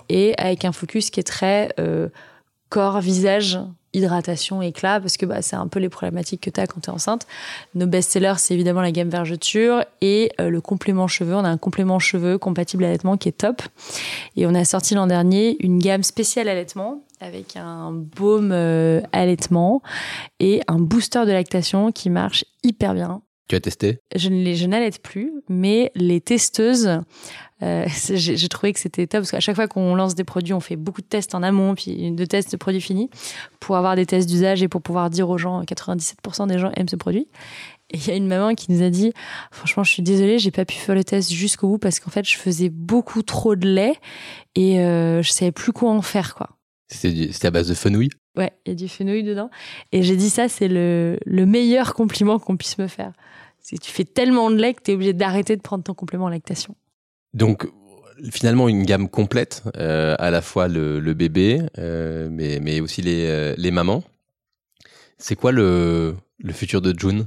Et avec un focus qui est très euh, corps, visage, hydratation, éclat, parce que bah, c'est un peu les problématiques que tu as quand tu es enceinte. Nos best-sellers, c'est évidemment la gamme vergeture et euh, le complément cheveux. On a un complément cheveux compatible allaitement qui est top. Et on a sorti l'an dernier une gamme spéciale allaitement avec un baume euh, allaitement et un booster de lactation qui marche hyper bien. Tu as testé? Je ne les, je n'allaite plus, mais les testeuses, euh, j'ai trouvé que c'était top parce qu'à chaque fois qu'on lance des produits, on fait beaucoup de tests en amont, puis de tests de produits finis pour avoir des tests d'usage et pour pouvoir dire aux gens, 97% des gens aiment ce produit. Et il y a une maman qui nous a dit, franchement, je suis désolée, j'ai pas pu faire le test jusqu'au bout parce qu'en fait, je faisais beaucoup trop de lait et euh, je savais plus quoi en faire, quoi. C'était à base de fenouil? Ouais, il y a du fenouil dedans. Et j'ai dit ça, c'est le, le meilleur compliment qu'on puisse me faire. C'est que tu fais tellement de lait que tu es obligé d'arrêter de prendre ton complément en lactation. Donc finalement une gamme complète, euh, à la fois le, bébé, euh, mais, mais aussi les, euh, les mamans. C'est quoi le, le futur de June?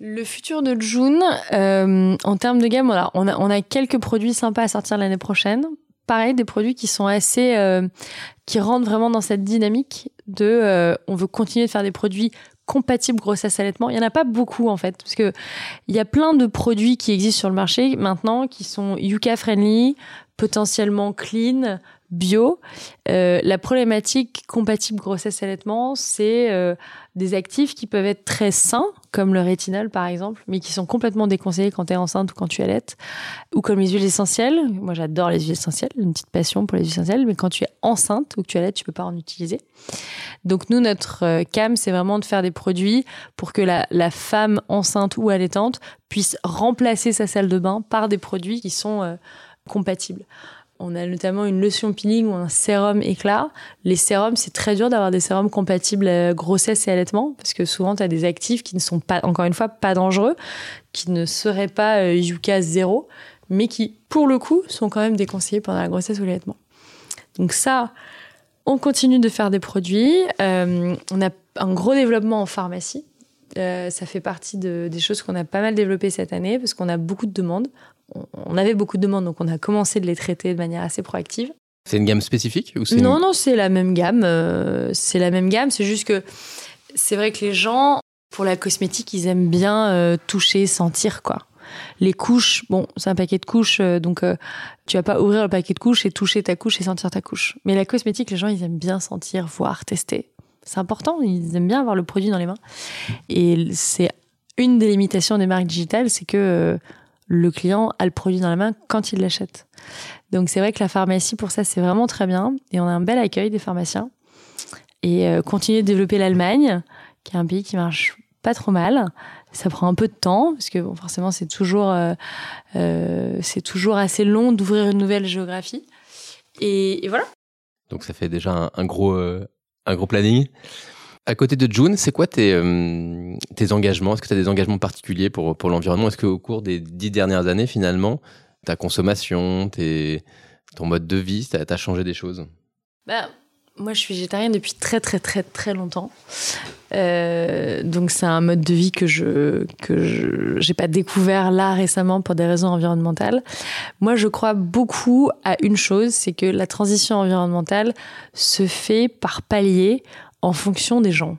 Le futur de June, en termes de gamme, voilà, on, a, on a quelques produits sympas à sortir l'année prochaine. Pareil, des produits qui sont assez, qui rentrent vraiment dans cette dynamique de, on veut continuer de faire des produits compatibles grossesse allaitement. Il y en a pas beaucoup en fait, parce que il y a plein de produits qui existent sur le marché maintenant qui sont Yuka friendly, potentiellement clean, bio. Euh, la problématique compatible grossesse-allaitement, c'est euh, des actifs qui peuvent être très sains, comme le rétinol par exemple, mais qui sont complètement déconseillés quand tu es enceinte ou quand tu allaites, ou comme les huiles essentielles. Moi, j'adore les huiles essentielles, une petite passion pour les huiles essentielles, mais quand tu es enceinte ou que tu allaites, tu peux pas en utiliser. Donc nous, notre euh, cam, c'est vraiment de faire des produits pour que la, la femme enceinte ou allaitante puisse remplacer sa salle de bain par des produits qui sont euh, compatibles. On a notamment une lotion peeling ou un sérum éclat. Les sérums, c'est très dur d'avoir des sérums compatibles à grossesse et allaitement parce que souvent, tu as des actifs qui ne sont pas, encore une fois, pas dangereux, qui ne seraient pas euh, Yuka zéro, mais qui, pour le coup, sont quand même déconseillés pendant la grossesse ou l'allaitement. Donc ça, on continue de faire des produits. Euh, on a un gros développement en pharmacie. Euh, ça fait partie de, des choses qu'on a pas mal développées cette année parce qu'on a beaucoup de demandes on avait beaucoup de demandes, donc on a commencé de les traiter de manière assez proactive. C'est une gamme spécifique ou Non, non, c'est la même gamme. Euh, c'est la même gamme. C'est juste que c'est vrai que les gens, pour la cosmétique, ils aiment bien euh, toucher, sentir, quoi. Les couches, bon, c'est un paquet de couches, euh, donc tu vas pas ouvrir le paquet de couches et toucher ta couche et sentir ta couche. Mais la cosmétique, les gens, ils aiment bien sentir, voir, tester. C'est important, ils aiment bien avoir le produit dans les mains. Et c'est une des limitations des marques digitales, c'est que le client a le produit dans la main quand il l'achète. Donc c'est vrai que la pharmacie, pour ça, c'est vraiment très bien. Et on a un bel accueil des pharmaciens. Et euh, continuer de développer l'Allemagne, qui est un pays qui marche pas trop mal. Ça prend un peu de temps, parce que forcément, c'est toujours, euh, euh, toujours assez long d'ouvrir une nouvelle géographie. Et, voilà. Donc ça fait déjà un, gros, un gros planning. À côté de June, c'est quoi tes, euh, engagements? Est-ce que tu as des engagements particuliers pour, pour l'environnement? Est-ce qu'au cours des dix dernières années, finalement, ta consommation, ton mode de vie, tu as, changé des choses? Bah, Moi, je suis végétarienne depuis très, très, très, très longtemps. Euh, donc, c'est un mode de vie que je que pas découvert là récemment pour des raisons environnementales. Moi, je crois beaucoup à une chose, c'est que la transition environnementale se fait par palier en fonction des gens.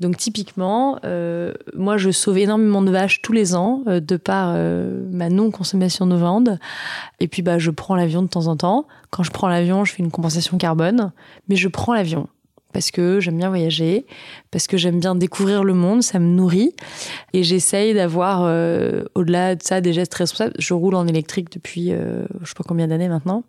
Donc typiquement, euh, moi je sauve énormément de vaches tous les ans euh, de par euh, ma non-consommation de viande. Et puis bah je prends l'avion de temps en temps. Quand je prends l'avion, je fais une compensation carbone, mais je prends l'avion parce que j'aime bien voyager, parce que j'aime bien découvrir le monde, ça me nourrit. Et j'essaye d'avoir, au-delà de ça, des gestes responsables. Je roule en électrique depuis je sais pas combien d'années maintenant.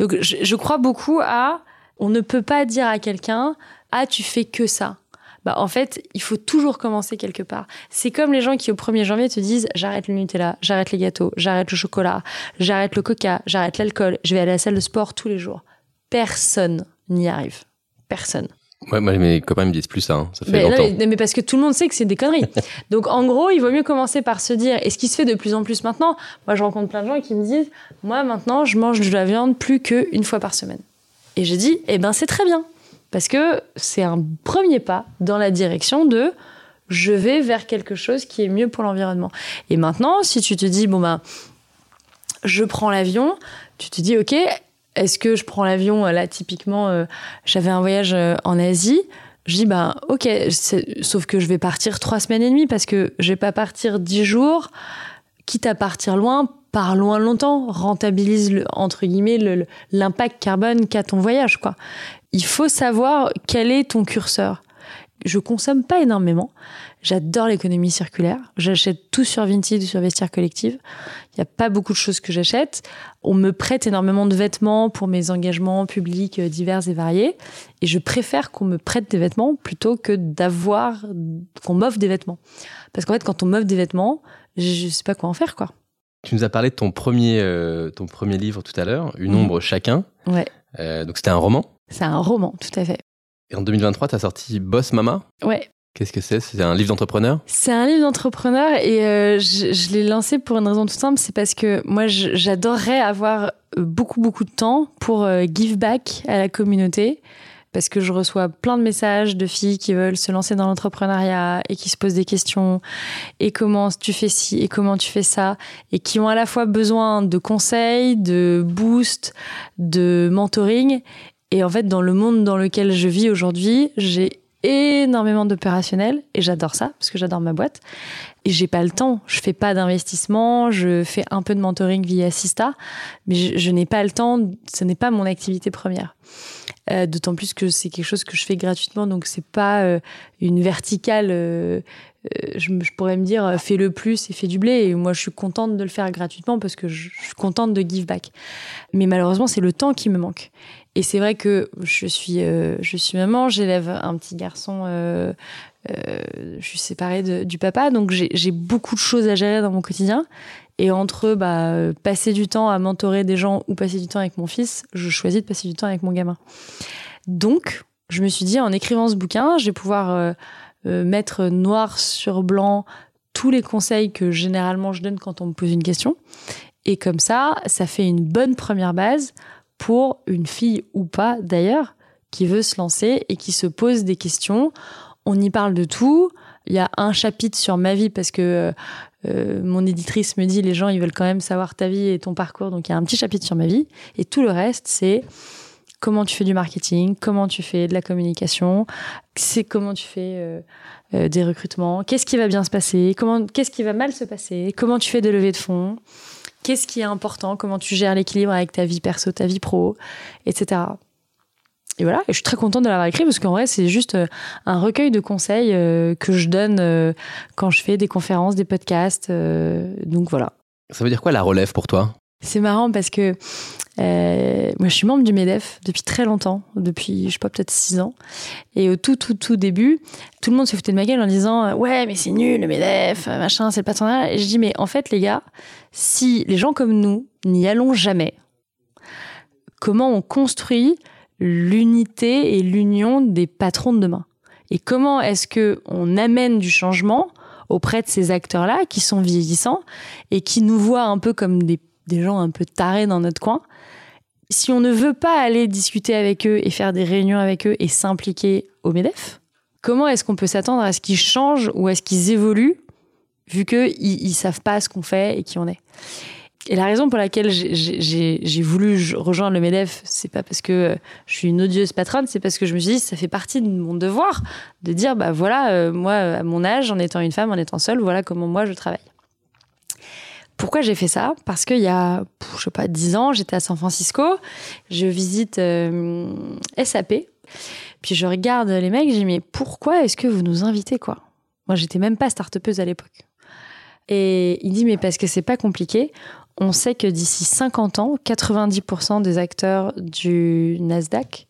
Donc je, je crois beaucoup à, on ne peut pas dire à quelqu'un ah, tu fais que ça. Bah, en fait, il faut toujours commencer quelque part. C'est comme les gens qui, au 1er janvier, te disent j'arrête le Nutella, j'arrête les gâteaux, j'arrête le chocolat, j'arrête le coca, j'arrête l'alcool, je vais aller à la salle de sport tous les jours. Personne n'y arrive. Personne. Ouais, moi, mes copains me disent plus ça. Hein. Ça fait mais, longtemps. mais, parce que tout le monde sait que c'est des conneries. Donc, en gros, il vaut mieux commencer par se dire, et ce qui se fait de plus en plus maintenant, moi, je rencontre plein de gens qui me disent, moi, maintenant, je mange de la viande plus qu'une fois par semaine. Et je dis, eh ben, c'est très bien. Parce que c'est un premier pas dans la direction de je vais vers quelque chose qui est mieux pour l'environnement. Et maintenant, si tu te dis, bon ben, je prends l'avion, tu te dis, ok, est-ce que je prends l'avion Là, typiquement, euh, j'avais un voyage euh, en Asie. Je dis, ben, ok, sauf que je vais partir trois semaines et demie parce que je vais pas partir dix jours, quitte à partir loin, par loin longtemps, rentabilise, le, entre guillemets, l'impact carbone qu'a ton voyage, quoi il faut savoir quel est ton curseur. Je consomme pas énormément. J'adore l'économie circulaire. J'achète tout sur Vinted sur Vestiaire Collective. Il n'y a pas beaucoup de choses que j'achète. On me prête énormément de vêtements pour mes engagements publics euh, divers et variés. Et je préfère qu'on me prête des vêtements plutôt que d'avoir, qu'on m'offre des vêtements. Parce qu'en fait, quand on m'offre des vêtements, je sais pas quoi en faire, quoi. Tu nous as parlé de ton premier, euh, ton premier livre tout à l'heure, Une ombre chacun. Ouais. Euh, donc c'était un roman c'est un roman, tout à fait. Et en 2023, tu as sorti Boss Mama Ouais. Qu'est-ce que c'est? C'est un livre d'entrepreneur? C'est un livre d'entrepreneur et euh, je, l'ai lancé pour une raison toute simple, c'est parce que moi j'adorerais avoir beaucoup beaucoup de temps pour give back à la communauté parce que je reçois plein de messages de filles qui veulent se lancer dans l'entrepreneuriat et qui se posent des questions et comment tu fais ci et comment tu fais ça? Et qui ont à la fois besoin de conseils, de boost, de mentoring et en fait, dans le monde dans lequel je vis aujourd'hui, j'ai énormément d'opérationnel et j'adore ça parce que j'adore ma boîte. Et j'ai pas le temps. Je fais pas d'investissement. Je fais un peu de mentoring via Sista, mais je, n'ai pas le temps. Ce n'est pas mon activité première. Euh, D'autant plus que c'est quelque chose que je fais gratuitement, donc c'est pas euh, une verticale. Euh, je, je, pourrais me dire fais le plus et fais du blé. Et moi, je suis contente de le faire gratuitement parce que je, suis contente de give back. Mais malheureusement, c'est le temps qui me manque. Et c'est vrai que je suis, je suis maman, j'élève un petit garçon, je suis séparée du papa, donc j'ai beaucoup de choses à gérer dans mon quotidien. Et entre bah, passer du temps à mentorer des gens ou passer du temps avec mon fils, je choisis de passer du temps avec mon gamin. Donc, je me suis dit, en écrivant ce bouquin, je vais pouvoir euh, euh, mettre noir sur blanc tous les conseils que généralement je donne quand on me pose une question. Et comme ça, ça fait une bonne première base pour une fille ou pas d'ailleurs qui veut se lancer et qui se pose des questions. On y parle de tout. Il y a un chapitre sur ma vie parce que euh, mon éditrice me dit les gens ils veulent quand même savoir ta vie et ton parcours donc il y a un petit chapitre sur ma vie et tout le reste c'est comment tu fais du marketing, comment tu fais de la communication, c'est comment tu fais euh, euh, des recrutements, qu'est-ce qui va bien se passer, comment qu'est-ce qui va mal se passer, comment tu fais des levées de fonds, Qu'est-ce qui est important Comment tu gères l'équilibre avec ta vie perso, ta vie pro, etc. Et voilà, et je suis très contente de l'avoir écrit parce qu'en vrai, c'est juste euh, un recueil de conseils euh, que je donne euh, quand je fais des conférences, des podcasts. donc voilà. Ça veut dire quoi la relève pour toi? C'est marrant parce que euh, moi, je suis membre du MEDEF depuis très longtemps, depuis, je sais pas, peut-être six ans. Et au tout, tout, tout début, tout le monde se foutait de ma gueule en disant Ouais, mais c'est nul, le MEDEF, machin, c'est le patronat. Et je dis Mais en fait, les gars, si les gens comme nous n'y allons jamais, comment on construit l'unité et l'union des patrons de demain. Et comment est-ce que on amène du changement auprès de ces acteurs-là qui sont vieillissants et qui nous voient un peu comme des, gens un peu tarés dans notre coin? Si on ne veut pas aller discuter avec eux et faire des réunions avec eux et s'impliquer au MEDEF, comment est-ce qu'on peut s'attendre à ce qu'ils changent ou à ce qu'ils évoluent vu qu'ils ils savent pas ce qu'on fait et qui on est? Et la raison pour laquelle j'ai voulu rejoindre le MEDEF, c'est pas parce que je suis une odieuse patronne, c'est parce que je me suis dit, ça fait partie de mon devoir de dire, bah voilà, euh, moi, à mon âge, en étant une femme, en étant seule, voilà comment moi je travaille. Pourquoi j'ai fait ça? Parce qu'il y a, je sais pas, dix ans, j'étais à San Francisco, je visite euh, SAP, puis je regarde les mecs, j'ai dis mais pourquoi est-ce que vous nous invitez quoi? Moi, j'étais même pas start à l'époque. Et il dit mais parce que c'est pas compliqué. On sait que d'ici 50 ans, 90% des acteurs du Nasdaq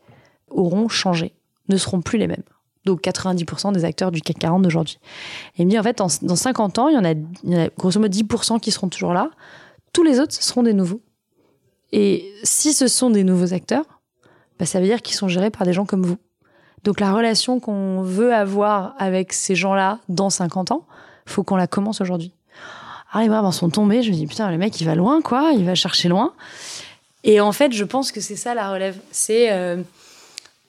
auront changé, ne seront plus les mêmes donc 90% des acteurs du CAC 40 d'aujourd'hui. Et il me dit, en fait, dans 50 ans, il y, en a, grosso modo 10% qui seront toujours là. Tous les autres, seront des nouveaux. Et si ce sont des nouveaux acteurs, bah, ça veut dire qu'ils sont gérés par des gens comme vous. Donc la relation qu'on veut avoir avec ces gens-là dans 50 ans, faut qu'on la commence aujourd'hui. Alors les bras sont tombés, je me dis putain le mec il va loin quoi, il va chercher loin. Et en fait je pense que c'est ça la relève, c'est euh,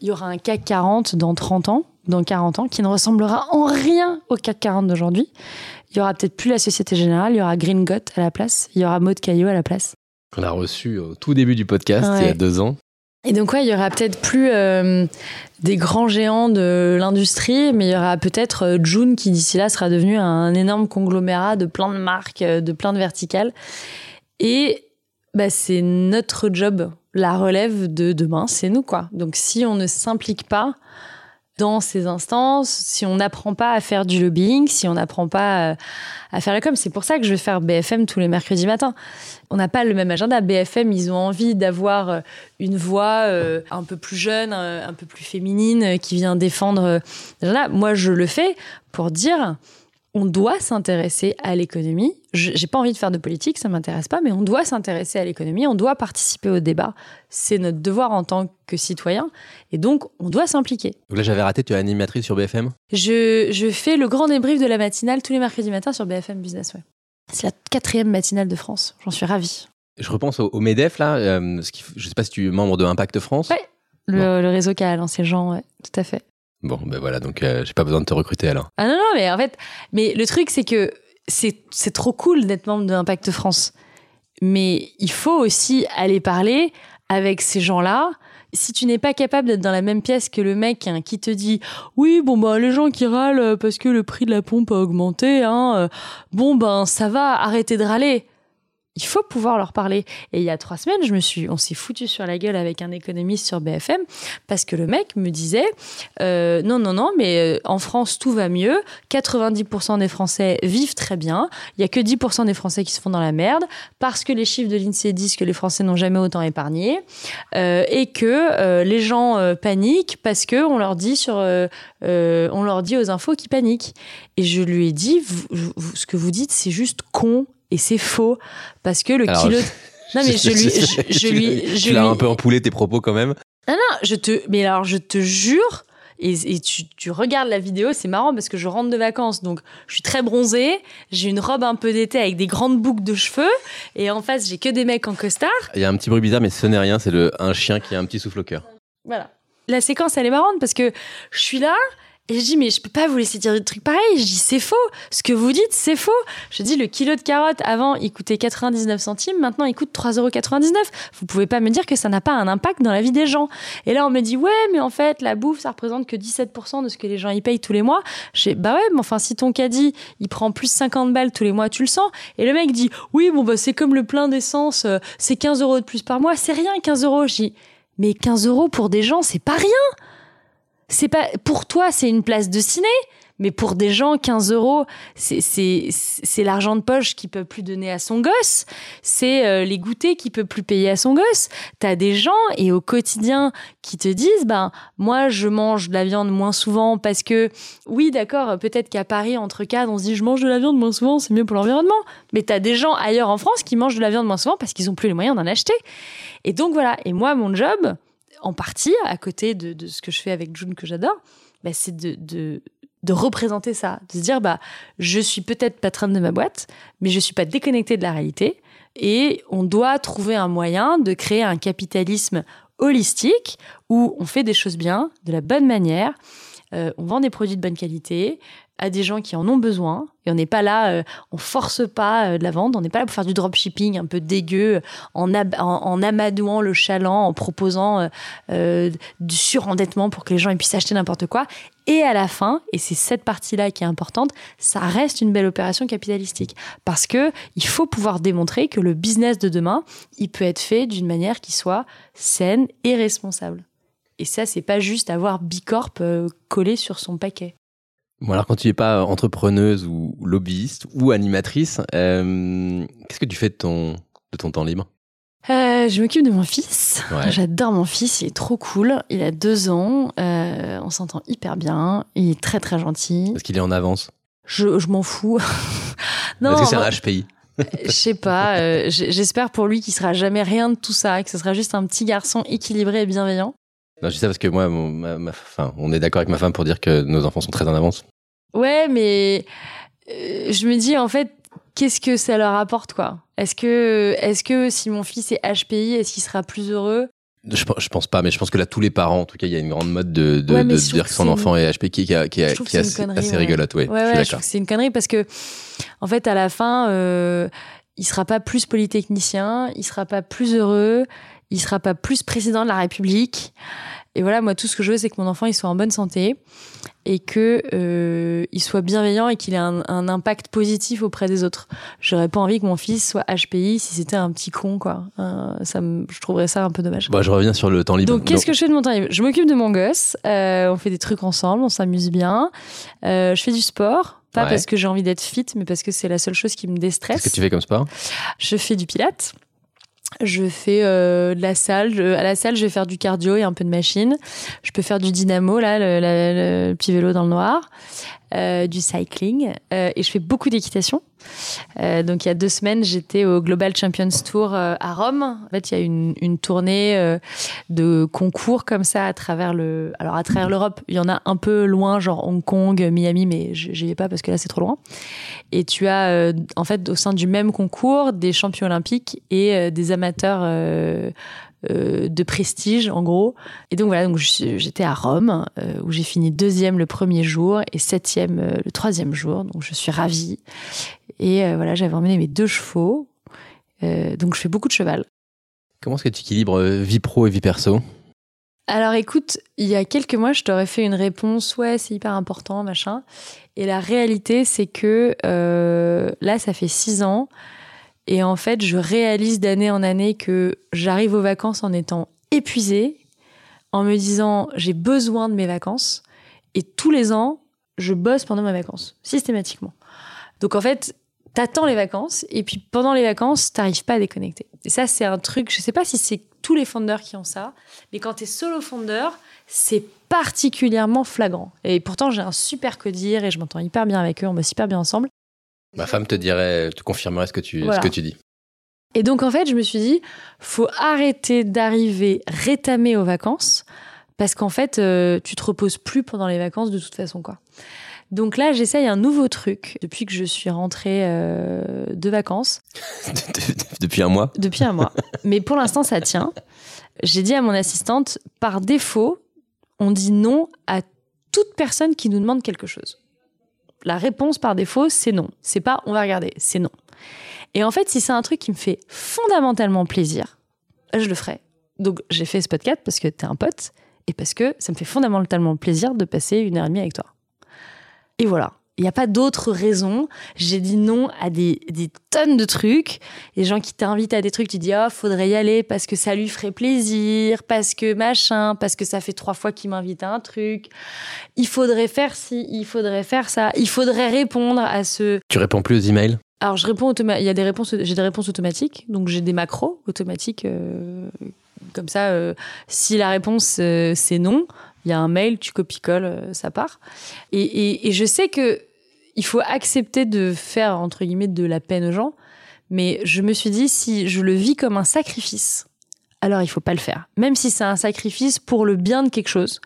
il y aura un CAC 40 dans 30 ans dans 40 ans, qui ne ressemblera en rien au CAC 40 d'aujourd'hui. Il y aura peut-être plus la Société Générale, il y aura Green Got à la place, il y aura Maud Caillot à la place. On l'a reçu au tout début du podcast, il y a deux ans. Et donc, il y aura peut-être plus euh, des grands géants de l'industrie, mais il y aura peut-être euh, June qui, d'ici là, sera devenu un énorme conglomérat de plein de marques, euh, de plein de verticales. Et bah, c'est notre job. La relève de demain, c'est nous, quoi. Donc, si on ne s'implique pas, dans ces instances, si on n'apprend pas à faire du lobbying, si on n'apprend pas euh, à faire la com, c'est pour ça que je vais faire BFM tous les mercredis matins. On n'a pas le même agenda. BFM, ils ont envie d'avoir euh, une voix euh, un peu plus jeune, un peu plus féminine, qui vient défendre. Moi, je le fais pour dire on doit s'intéresser à l'économie. J'ai pas envie de faire de politique, ça m'intéresse pas, mais on doit s'intéresser à l'économie, on doit participer au débat. C'est notre devoir en tant que citoyen, et donc on doit s'impliquer. là, j'avais raté, tu es animatrice sur BFM je, je, fais le grand débrief de la matinale tous les mercredis matins sur BFM Business. Ouais. C'est la quatrième matinale de France. J'en suis ravie. Je repense au, MEDEF, là. Euh, ce qui, je sais pas si tu es membre de Impact France. Oui, le, le, réseau qui a lancé Jean, ouais, tout à fait. Bon, ben voilà, donc euh, j'ai pas besoin de te recruter alors. Ah non, non, mais en fait, mais le truc, c'est que c'est, trop cool d'être membre de Impact France. Mais il faut aussi aller parler avec ces gens-là si tu n'es pas capable d'être dans la même pièce que le mec hein, qui te dit oui bon bah les gens qui râlent parce que le prix de la pompe a augmenté hein, euh, bon ben ça va arrêter de râler il faut pouvoir leur parler. Et il y a trois semaines, je me suis, on s'est foutu sur la gueule avec un économiste sur BFM parce que le mec me disait euh, non, non, non, mais euh, en France tout va mieux. 90% des Français vivent très bien. Il y a que 10% des Français qui se font dans la merde parce que les chiffres de l'Insee disent que les Français n'ont jamais autant épargné euh, et que euh, les gens euh, paniquent parce que on leur dit sur, euh, on leur dit aux infos qu'ils paniquent. Et je lui ai dit, ce que vous dites, c'est juste con et c'est faux parce que le Alors, kilo. je- Non mais je lui, je, je lui, je tu l'as lui- un peu empoulé tes propos quand même. Non non, je te, mais alors je te jure. Et, et tu, tu regardes la vidéo, c'est marrant parce que je rentre de vacances, donc je suis très bronzée, j'ai une robe un peu d'été avec des grandes boucles de cheveux, et en face j'ai que des mecs en costard. Il y a un petit bruit bizarre, mais ce n'est rien, c'est le un chien qui a un petit souffle au cœur. Voilà. La séquence, elle est marrante parce que je suis là et je dis, mais je peux pas vous laisser dire des trucs pareils. Je dis, c'est faux. Ce que vous dites, c'est faux. Je dis, le kilo de carottes, avant, il coûtait 99 centimes. Maintenant, il coûte 3,99 euros. Vous pouvez pas me dire que ça n'a pas un impact dans la vie des gens. Et là, on me dit, ouais, mais en fait, la bouffe, ça représente que 17% de ce que les gens y payent tous les mois. Je dis, bah ouais, mais enfin, si ton caddie, il prend plus 50 balles tous les mois, tu le sens. Et le mec dit, oui, bon, bah, c'est comme le plein d'essence, euh, c'est 15 euros de plus par mois. C'est rien, 15 euros. Je dis, mais 15 euros pour des gens, c'est pas rien. C'est pas pour toi, c'est une place de ciné, mais pour des gens, 15 euros, c'est l'argent de poche qu'il peut plus donner à son gosse. C'est euh, les goûters qu'il peut plus payer à son gosse. T'as des gens et au quotidien qui te disent, ben moi je mange de la viande moins souvent parce que oui d'accord, peut-être qu'à Paris entre cadres on se dit je mange de la viande moins souvent, c'est mieux pour l'environnement. Mais t'as des gens ailleurs en France qui mangent de la viande moins souvent parce qu'ils ont plus les moyens d'en acheter. Et donc voilà. Et moi mon job en partie, à côté de, ce que je fais avec June que j'adore, bah, c'est de, de, représenter ça, de se dire bah je suis peut-être patronne de ma boîte, mais je suis pas déconnectée de la réalité et on doit trouver un moyen de créer un capitalisme holistique où on fait des choses bien, de la bonne manière, euh, on vend des produits de bonne qualité à des gens qui en ont besoin et on n'est pas là, euh, on force pas euh, de la vente, on n'est pas là pour faire du dropshipping un peu dégueu en, ab- en, amadouant le chaland, en proposant euh, euh, du surendettement pour que les gens puissent acheter n'importe quoi. Et à la fin, et c'est cette partie-là qui est importante, ça reste une belle opération capitalistique parce que il faut pouvoir démontrer que le business de demain, il peut être fait d'une manière qui soit saine et responsable. Et ça, c'est pas juste avoir Bicorp euh, collé sur son paquet. Bon, alors quand tu n'es pas entrepreneuse ou lobbyiste ou animatrice, euh, qu'est-ce que tu fais de ton, de ton temps libre? Euh, je m'occupe de mon fils. Ouais. J'adore mon fils, il est trop cool. Il a deux ans, euh, on s'entend hyper bien. Il est très très gentil. Est-ce qu'il est en avance? Je, je m'en fous. non, Est-ce que c'est un HPI je sais pas. euh, J'espère pour lui qu'il sera jamais rien de tout ça, que ce sera juste un petit garçon équilibré et bienveillant. Non, je dis ça parce que moi, mon- ma- ma- enfin, on est d'accord avec ma femme pour dire que nos enfants sont très en avance. Ouais, mais euh, je me dis en fait, qu'est-ce que ça leur apporte quoi? Est-ce que, est-ce que si mon fils est HPI, est-ce qu'il sera plus heureux? Je, je pense pas, mais je pense que là, tous les parents, en tout cas, il y a une grande mode de, Ouais, dire que que son enfant est HPI qui, est- qui, est- qui est assez, rigolote, ouais. Ouais, je suis ouais, je trouve que c'est une connerie parce que, en fait, à la fin, euh, il sera pas plus polytechnicien, il sera pas plus heureux, il sera pas plus président de la République. Et voilà, moi, tout ce que je veux, c'est que mon enfant, il soit en bonne santé et que euh, il soit bienveillant et qu'il ait un, un impact positif auprès des autres. J'aurais pas envie que mon fils soit HPI si c'était un petit con, quoi. Euh, ça, me- je trouverais ça un peu dommage. Bon, je reviens sur le temps libre. Donc, qu'est-ce que je fais de mon temps libre? Je m'occupe de mon gosse. euh, on fait des trucs ensemble, on s'amuse bien. Euh, je fais du sport. Pas Ouais. parce que j'ai envie d'être fit, mais parce que c'est la seule chose qui me déstresse. Qu'est-ce que tu fais comme sport? Je fais du pilate. Je fais euh, de la salle. Je- à la salle, je vais faire du cardio et un peu de machine. Je peux faire du dynamo, là, le, la- le petit vélo dans le noir, euh, du cycling. euh, et je fais beaucoup d'équitation. Euh, donc, il y a deux semaines, j'étais au Global Champions Tour euh, à Rome. En fait, il y a une, tournée euh, de concours comme ça à travers le. Alors, à travers l'Europe, il y en a un peu loin, genre Hong Kong, Miami, mais j'y vais pas parce que là, c'est trop loin. Et tu as, en fait, au sein du même concours, des champions olympiques et des amateurs euh, de prestige, en gros. Et donc voilà, donc j'étais à Rome, euh, où j'ai fini deuxième le premier jour et septième euh, le troisième jour. Donc je suis ravie. Et euh, voilà, j'avais emmené mes deux chevaux. Euh, donc je fais beaucoup de cheval. Comment est-ce que tu équilibres vie pro et vie perso? Alors écoute, il y a quelques mois, je t'aurais fait une réponse, ouais, c'est hyper important, machin. Et la réalité, c'est que euh, là, ça fait six ans. Et en fait, je réalise d'année en année que j'arrive aux vacances en étant épuisée, en me disant j'ai besoin de mes vacances. Et tous les ans, je bosse pendant mes vacances, systématiquement. Donc en fait, t'attends les vacances et puis pendant les vacances, t'arrives pas à déconnecter. Et ça, c'est un truc, je sais pas si c'est tous les fondeurs qui ont ça, mais quand t'es solo fondeur, c'est particulièrement flagrant. Et pourtant, j'ai un super codir et je m'entends hyper bien avec eux, on bosse hyper bien ensemble. Ma femme te dirait, te confirmerait ce que tu, ce que tu dis. Et donc, en fait, je me suis dit, faut arrêter d'arriver rétamé aux vacances parce qu'en fait, euh, tu te reposes plus pendant les vacances de toute façon, quoi. Donc là, j'essaye un nouveau truc depuis que je suis rentrée euh, de vacances. depuis un mois Depuis un mois. Mais pour l'instant, ça tient. J'ai dit à mon assistante, par défaut, on dit non à toute personne qui nous demande quelque chose. La réponse par défaut, c'est non. C'est pas on va regarder, c'est non. Et en fait, si c'est un truc qui me fait fondamentalement plaisir, je le ferai. Donc j'ai fait ce podcast parce que t'es un pote et parce que ça me fait fondamentalement plaisir de passer une heure et demie avec toi. Et voilà. Il n'y a pas d'autre raison. J'ai dit non à des, des, tonnes de trucs. Les gens qui t'invitent à des trucs, tu dis, oh, faudrait y aller parce que ça lui ferait plaisir, parce que machin, parce que ça fait trois fois qu'il m'invite à un truc. Il faudrait faire ci, il faudrait faire ça. Il faudrait répondre à ce. Tu réponds plus aux emails? Alors, je réponds Il y a des réponses, j'ai des réponses automatiques. Donc, j'ai des macros automatiques. Euh, comme ça, euh, si la réponse euh, c'est non, il y a un mail, tu copies-colles, euh, ça part. Et, je sais que il faut accepter de faire, entre guillemets, de la peine aux gens. Mais je me suis dit, si je le vis comme un sacrifice, alors il faut pas le faire. Même si c'est un sacrifice pour le bien de quelque chose,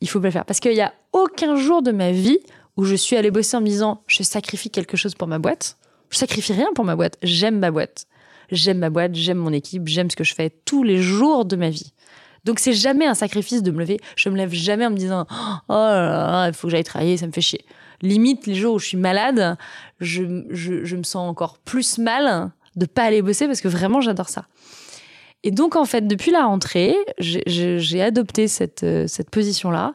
il faut pas le faire. Parce qu'il n'y a aucun jour de ma vie où je suis allée bosser en me disant, je sacrifie quelque chose pour ma boîte. Je sacrifie rien pour ma boîte. J'aime ma boîte. J'aime ma boîte, j'aime mon équipe, j'aime ce que je fais tous les jours de ma vie. Donc c'est jamais un sacrifice de me lever. Je me lève jamais en me disant oh là là, il faut que j'aille travailler, ça me fait chier. Limite les jours où je suis malade, je, je, me sens encore plus mal de pas aller bosser parce que vraiment j'adore ça. Et donc en fait depuis la rentrée, j'ai adopté cette cette position là.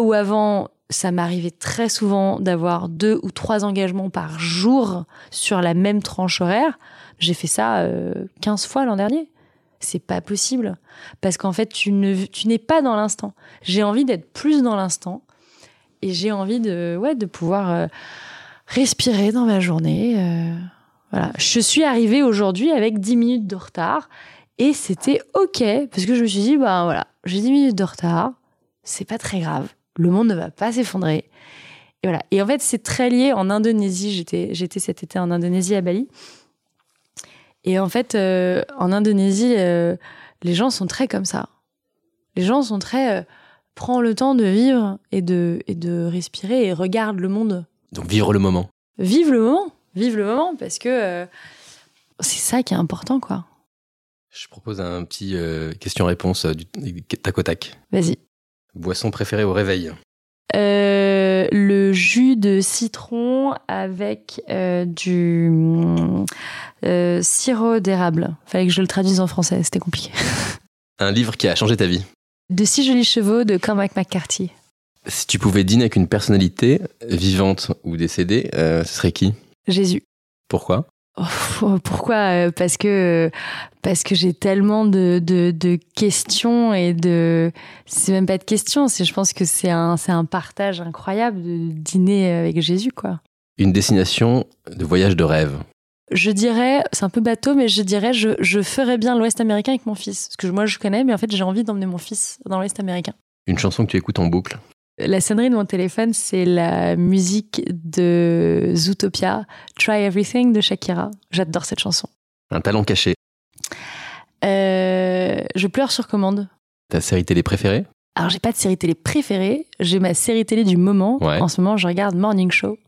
Où avant ça m'arrivait très souvent d'avoir deux ou trois engagements par jour sur la même tranche horaire. J'ai fait ça euh, 15 fois l'an dernier c'est pas possible parce qu'en fait tu ne tu n'es pas dans l'instant. J'ai envie d'être plus dans l'instant et j'ai envie de ouais de pouvoir euh, respirer dans ma journée. Euh, voilà, je suis arrivée aujourd'hui avec 10 minutes de retard et c'était OK parce que je me suis dit bah voilà, j'ai 10 minutes de retard, c'est pas très grave. Le monde ne va pas s'effondrer. Et voilà. Et en fait, c'est très lié en Indonésie, j'étais j'étais cet été en Indonésie à Bali. Et en fait, euh, en Indonésie, euh, les gens sont très comme ça. Les gens sont très euh, prends le temps de vivre et de et de respirer et regarde le monde. Donc vivre le moment. Vive le moment, vive le moment parce que c'est ça qui est important quoi. Je propose un petit question-réponse du tac au tac. Vas-y. Boisson préférée au réveil. Euh, jus de citron avec euh, du euh, sirop d'érable. Fallait que je le traduise en français, c'était compliqué. Un livre qui a changé ta vie. De six jolis chevaux de Cormac McCarthy. Si tu pouvais dîner avec une personnalité, vivante ou décédée, ce serait qui? Jésus. Pourquoi? Pourquoi? Euh, Parce que parce que j'ai tellement de, de, questions et de c'est même pas de questions, c'est je pense que c'est un c'est un partage incroyable de dîner avec Jésus quoi. Une destination de voyage de rêve. Je dirais, c'est un peu bateau, mais je dirais, je, je ferais bien l'Ouest américain avec mon fils. Parce que moi, je connais, mais en fait, j'ai envie d'emmener mon fils dans l'Ouest américain. Une chanson que tu écoutes en boucle? La sonnerie de mon téléphone, c'est la musique de Zootopia, Try Everything de Shakira. J'adore cette chanson. Un talent caché. Euh, je pleure sur commande. Ta série télé préférée? Alors, j'ai pas de série télé préférée. J'ai ma série télé du moment. En ce moment, je regarde Morning Show.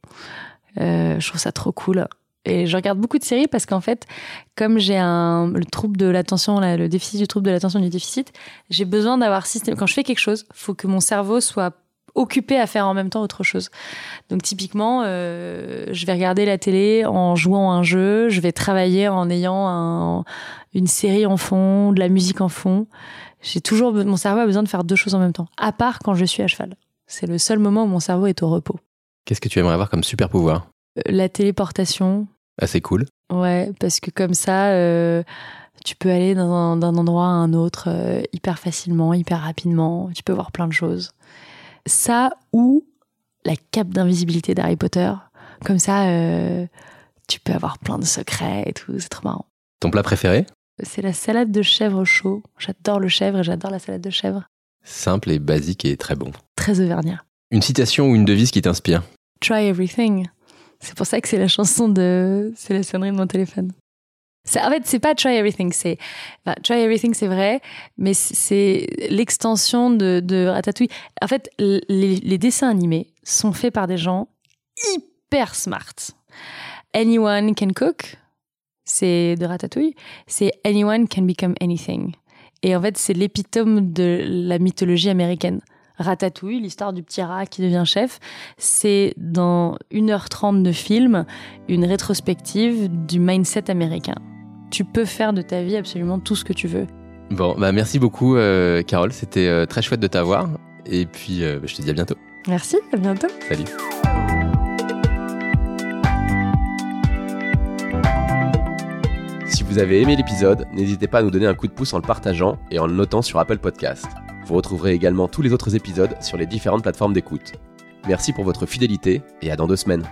Euh, je trouve ça trop cool. Et je regarde beaucoup de séries parce qu'en fait, comme j'ai un le trouble de l'attention, le déficit du trouble de l'attention du déficit, j'ai besoin d'avoir système. Quand je fais quelque chose, faut que mon cerveau soit occupé à faire en même temps autre chose. Donc typiquement, euh, je vais regarder la télé en jouant à un jeu, je vais travailler en ayant un, une série en fond, de la musique en fond. J'ai toujours mon cerveau a besoin de faire deux choses en même temps, à part quand je suis à cheval. C'est le seul moment où mon cerveau est au repos. Qu'est-ce que tu aimerais avoir comme super pouvoir? Euh, La téléportation, Ah, c'est cool. ouais, parce que comme ça, euh, tu peux aller d'un endroit à un autre euh, hyper facilement, hyper rapidement. Tu peux voir plein de choses. Ça ou la cape d'invisibilité d'Harry Potter. Comme ça, euh, tu peux avoir plein de secrets et tout. C'est trop marrant. Ton plat préféré? C'est la salade de chèvre chaud. J'adore le chèvre et j'adore la salade de chèvre. Simple et basique et très bon. Très auvergnat. Une citation ou une devise qui t'inspire? Try everything. C'est pour ça que c'est la chanson de. C'est la sonnerie de mon téléphone. En fait, c'est pas try everything, c'est. try everything, c'est vrai, mais c'est l'extension de, Ratatouille. En fait, les, les dessins animés sont faits par des gens hyper smart. Anyone can cook, c'est de Ratatouille. C'est anyone can become anything. Et en fait, c'est l'épitome de la mythologie américaine. Ratatouille, l'histoire du petit rat qui devient chef, c'est dans 1h30 de film, une rétrospective du mindset américain. Tu peux faire de ta vie absolument tout ce que tu veux. Bon, bah merci beaucoup, euh, Carole. C'était euh, très chouette de t'avoir. Et puis, euh, je te dis à bientôt. Merci, à bientôt. Salut. Si vous avez aimé l'épisode, n'hésitez pas à nous donner un coup de pouce en le partageant et en le notant sur Apple Podcast. Vous retrouverez également tous les autres épisodes sur les différentes plateformes d'écoute. Merci pour votre fidélité et à dans deux semaines.